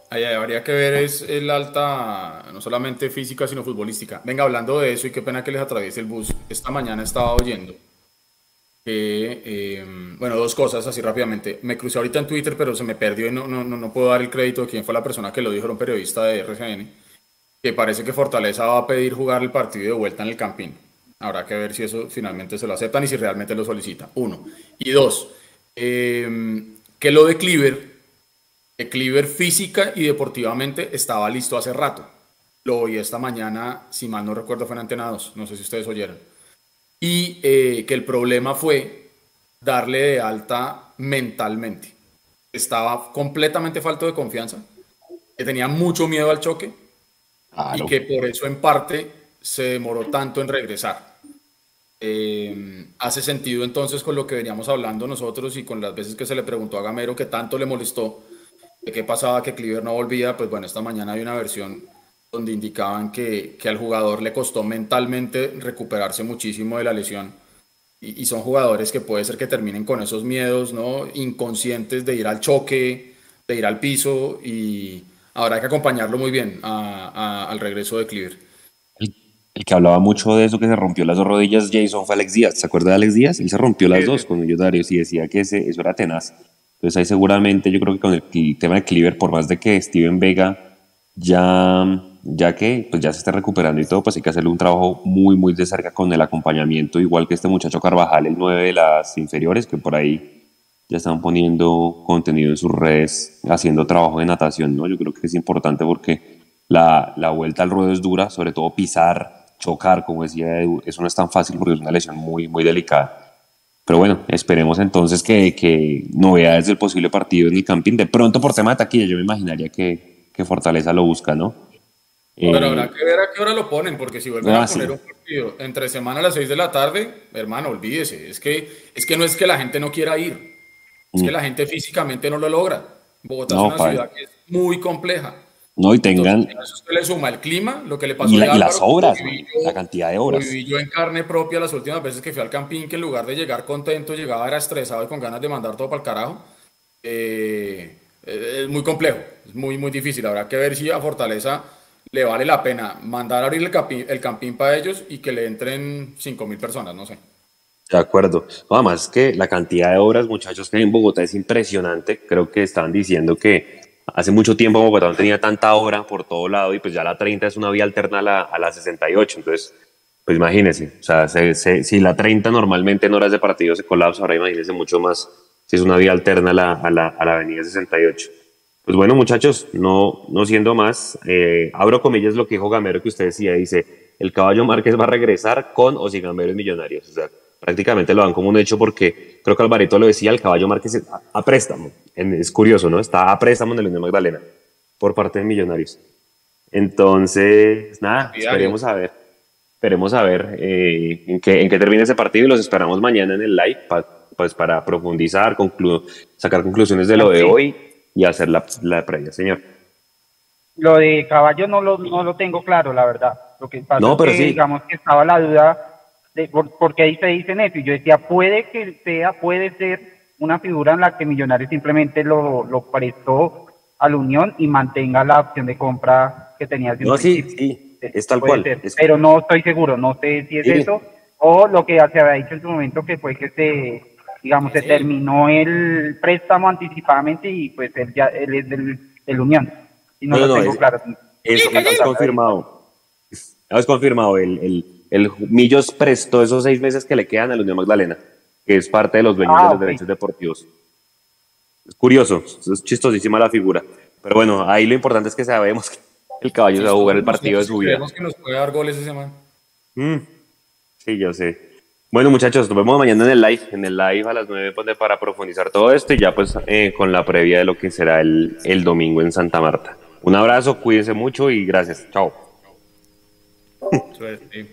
Ahí habría que ver es el alta, no solamente física, sino futbolística. Venga, hablando de eso, y qué pena que les atraviese el bus. Esta mañana estaba oyendo que, eh, bueno, dos cosas así rápidamente. Me crucé ahorita en Twitter, pero se me perdió y no, no, no puedo dar el crédito de quién fue la persona que lo dijo, era un periodista de RCN que parece que Fortaleza va a pedir jugar el partido de vuelta en el Campín. Habrá que ver si eso finalmente se lo aceptan y si realmente lo solicita. Uno. Y dos, em, que lo de Cleaver, que Cleaver física y deportivamente estaba listo hace rato. Lo oí esta mañana, si mal no recuerdo, fue en Antena 2, no sé si ustedes oyeron. Y eh, que el problema fue darle de alta mentalmente. Estaba completamente falto de confianza, que tenía mucho miedo al choque y que por eso en parte se demoró tanto en regresar. Eh, hace sentido entonces con lo que veníamos hablando nosotros y con las veces que se le preguntó a Gamero que tanto le molestó de qué pasaba que Cliver no volvía, pues bueno, esta mañana hay una versión donde indicaban que, que al jugador le costó mentalmente recuperarse muchísimo de la lesión y, y, son jugadores que puede ser que terminen con esos miedos, ¿no? Inconscientes de ir al choque, de ir al piso y, Ahora hay que acompañarlo muy bien al regreso de Cleaver. El, que hablaba mucho de eso, que se rompió las dos rodillas, Jason, fue Alex Díaz. ¿Se acuerda de Alex Díaz? Él se rompió las dos con Millonarios y decía que ese, eso era tenaz. Entonces ahí seguramente yo creo que con el, tema de Cleaver, por más de que Steven Vega ya, ya que pues ya se está recuperando y todo, pues hay que hacerle un trabajo muy, muy de cerca con el acompañamiento, igual que este muchacho Carvajal, el 9 de las inferiores, que por ahí ya están poniendo contenido en sus redes, haciendo trabajo de natación, ¿no? Yo creo que es importante porque la, la vuelta al ruedo es dura, sobre todo pisar, chocar, como decía Edu, eso no es tan fácil porque es una lesión muy, muy delicada. pero bueno, esperemos entonces que, que novedades del posible partido en el Campín. De pronto, por tema de taquilla, yo me imaginaría que, que Fortaleza lo busca, ¿no? Pero Eh, habrá que ver a qué hora lo ponen, porque si vuelven Ah, a poner sí. un partido entre semana a las 6 de la tarde, hermano, olvídese. Es que, es que no es que la gente no quiera ir, es Mm. que la gente físicamente no lo logra. Bogotá No, es una padre. ciudad que es muy compleja. no, y tengan. A eso usted le suma el clima, lo que le pasó Y, la- y las viví man, la cantidad de. Lo viví yo en carne propia las últimas veces que fui al campín, que en lugar de llegar contento, llegaba era estresado y con ganas de mandar todo para el carajo. Eh, eh, es muy complejo, es muy, muy difícil. Habrá que ver si a Fortaleza le vale la pena mandar a abrir el campín, para ellos y que le entren 5 mil personas, no sé. De acuerdo. No, Además que la cantidad de horas, muchachos, que hay en Bogotá es impresionante. Creo que estaban diciendo que hace mucho tiempo Bogotá no tenía tanta hora por todo lado y pues ya la 30 es una vía alterna a la, a la 68. Entonces, pues imagínense, o sea, se- se- si la 30 normalmente en horas de partido se colapsa, ahora imagínense mucho más si es una vía alterna a la, a la, a la avenida 68. Pues bueno, muchachos, no, no siendo más, eh, abro comillas lo que dijo Gamero que usted decía, dice, el caballo Márquez va a regresar con o sin Gamero en Millonarios. O sea, prácticamente lo dan como un hecho porque creo que Alvarito lo decía, el caballo Márquez a, a préstamo. En- es curioso, ¿no? Está a préstamo en el Unión Magdalena por parte de Millonarios. Entonces, nada, esperemos a ver. Esperemos a ver eh, en, qué, en qué termina ese partido y los esperamos mañana en el live pa- pues para profundizar, conclu- sacar conclusiones de lo de hoy y hacer la, la previa, señor. Lo de caballo no lo, no lo tengo claro, la verdad. Lo que pasa No, es pero que, sí. digamos que estaba la duda de por, por qué ahí se dicen eso. Y yo decía, puede que sea, puede ser una figura en la que Millonarios simplemente lo, lo prestó a la Unión y mantenga la opción de compra que tenía No, sí, sí, es tal Puede cual. ser, es- Pero no estoy seguro, no sé si es Sí. eso o lo que se había dicho en su momento que fue que se, digamos, se terminó el préstamo anticipadamente y pues él ya él es del, del Unión. Y no, lo no, tengo es- claro. Es, es confirmado. Es confirmado. El, el, el Millos prestó esos seis meses que le quedan a la Unión Magdalena, que es parte de los dueños Ah, de los ok. derechos deportivos. Es curioso, es chistosísima la figura. Pero bueno, ahí lo importante es que sabemos que el caballo se va a jugar el partido de su vida. Creemos que nos puede dar goles ese man. Mm, Sí, yo sé. Bueno, muchachos, nos vemos mañana en el live, en el live a las 9 pues, de- para profundizar todo esto y ya pues eh, con la previa de lo que será el, el domingo en Santa Marta. Un abrazo, cuídense mucho y gracias. Chao. Suerte.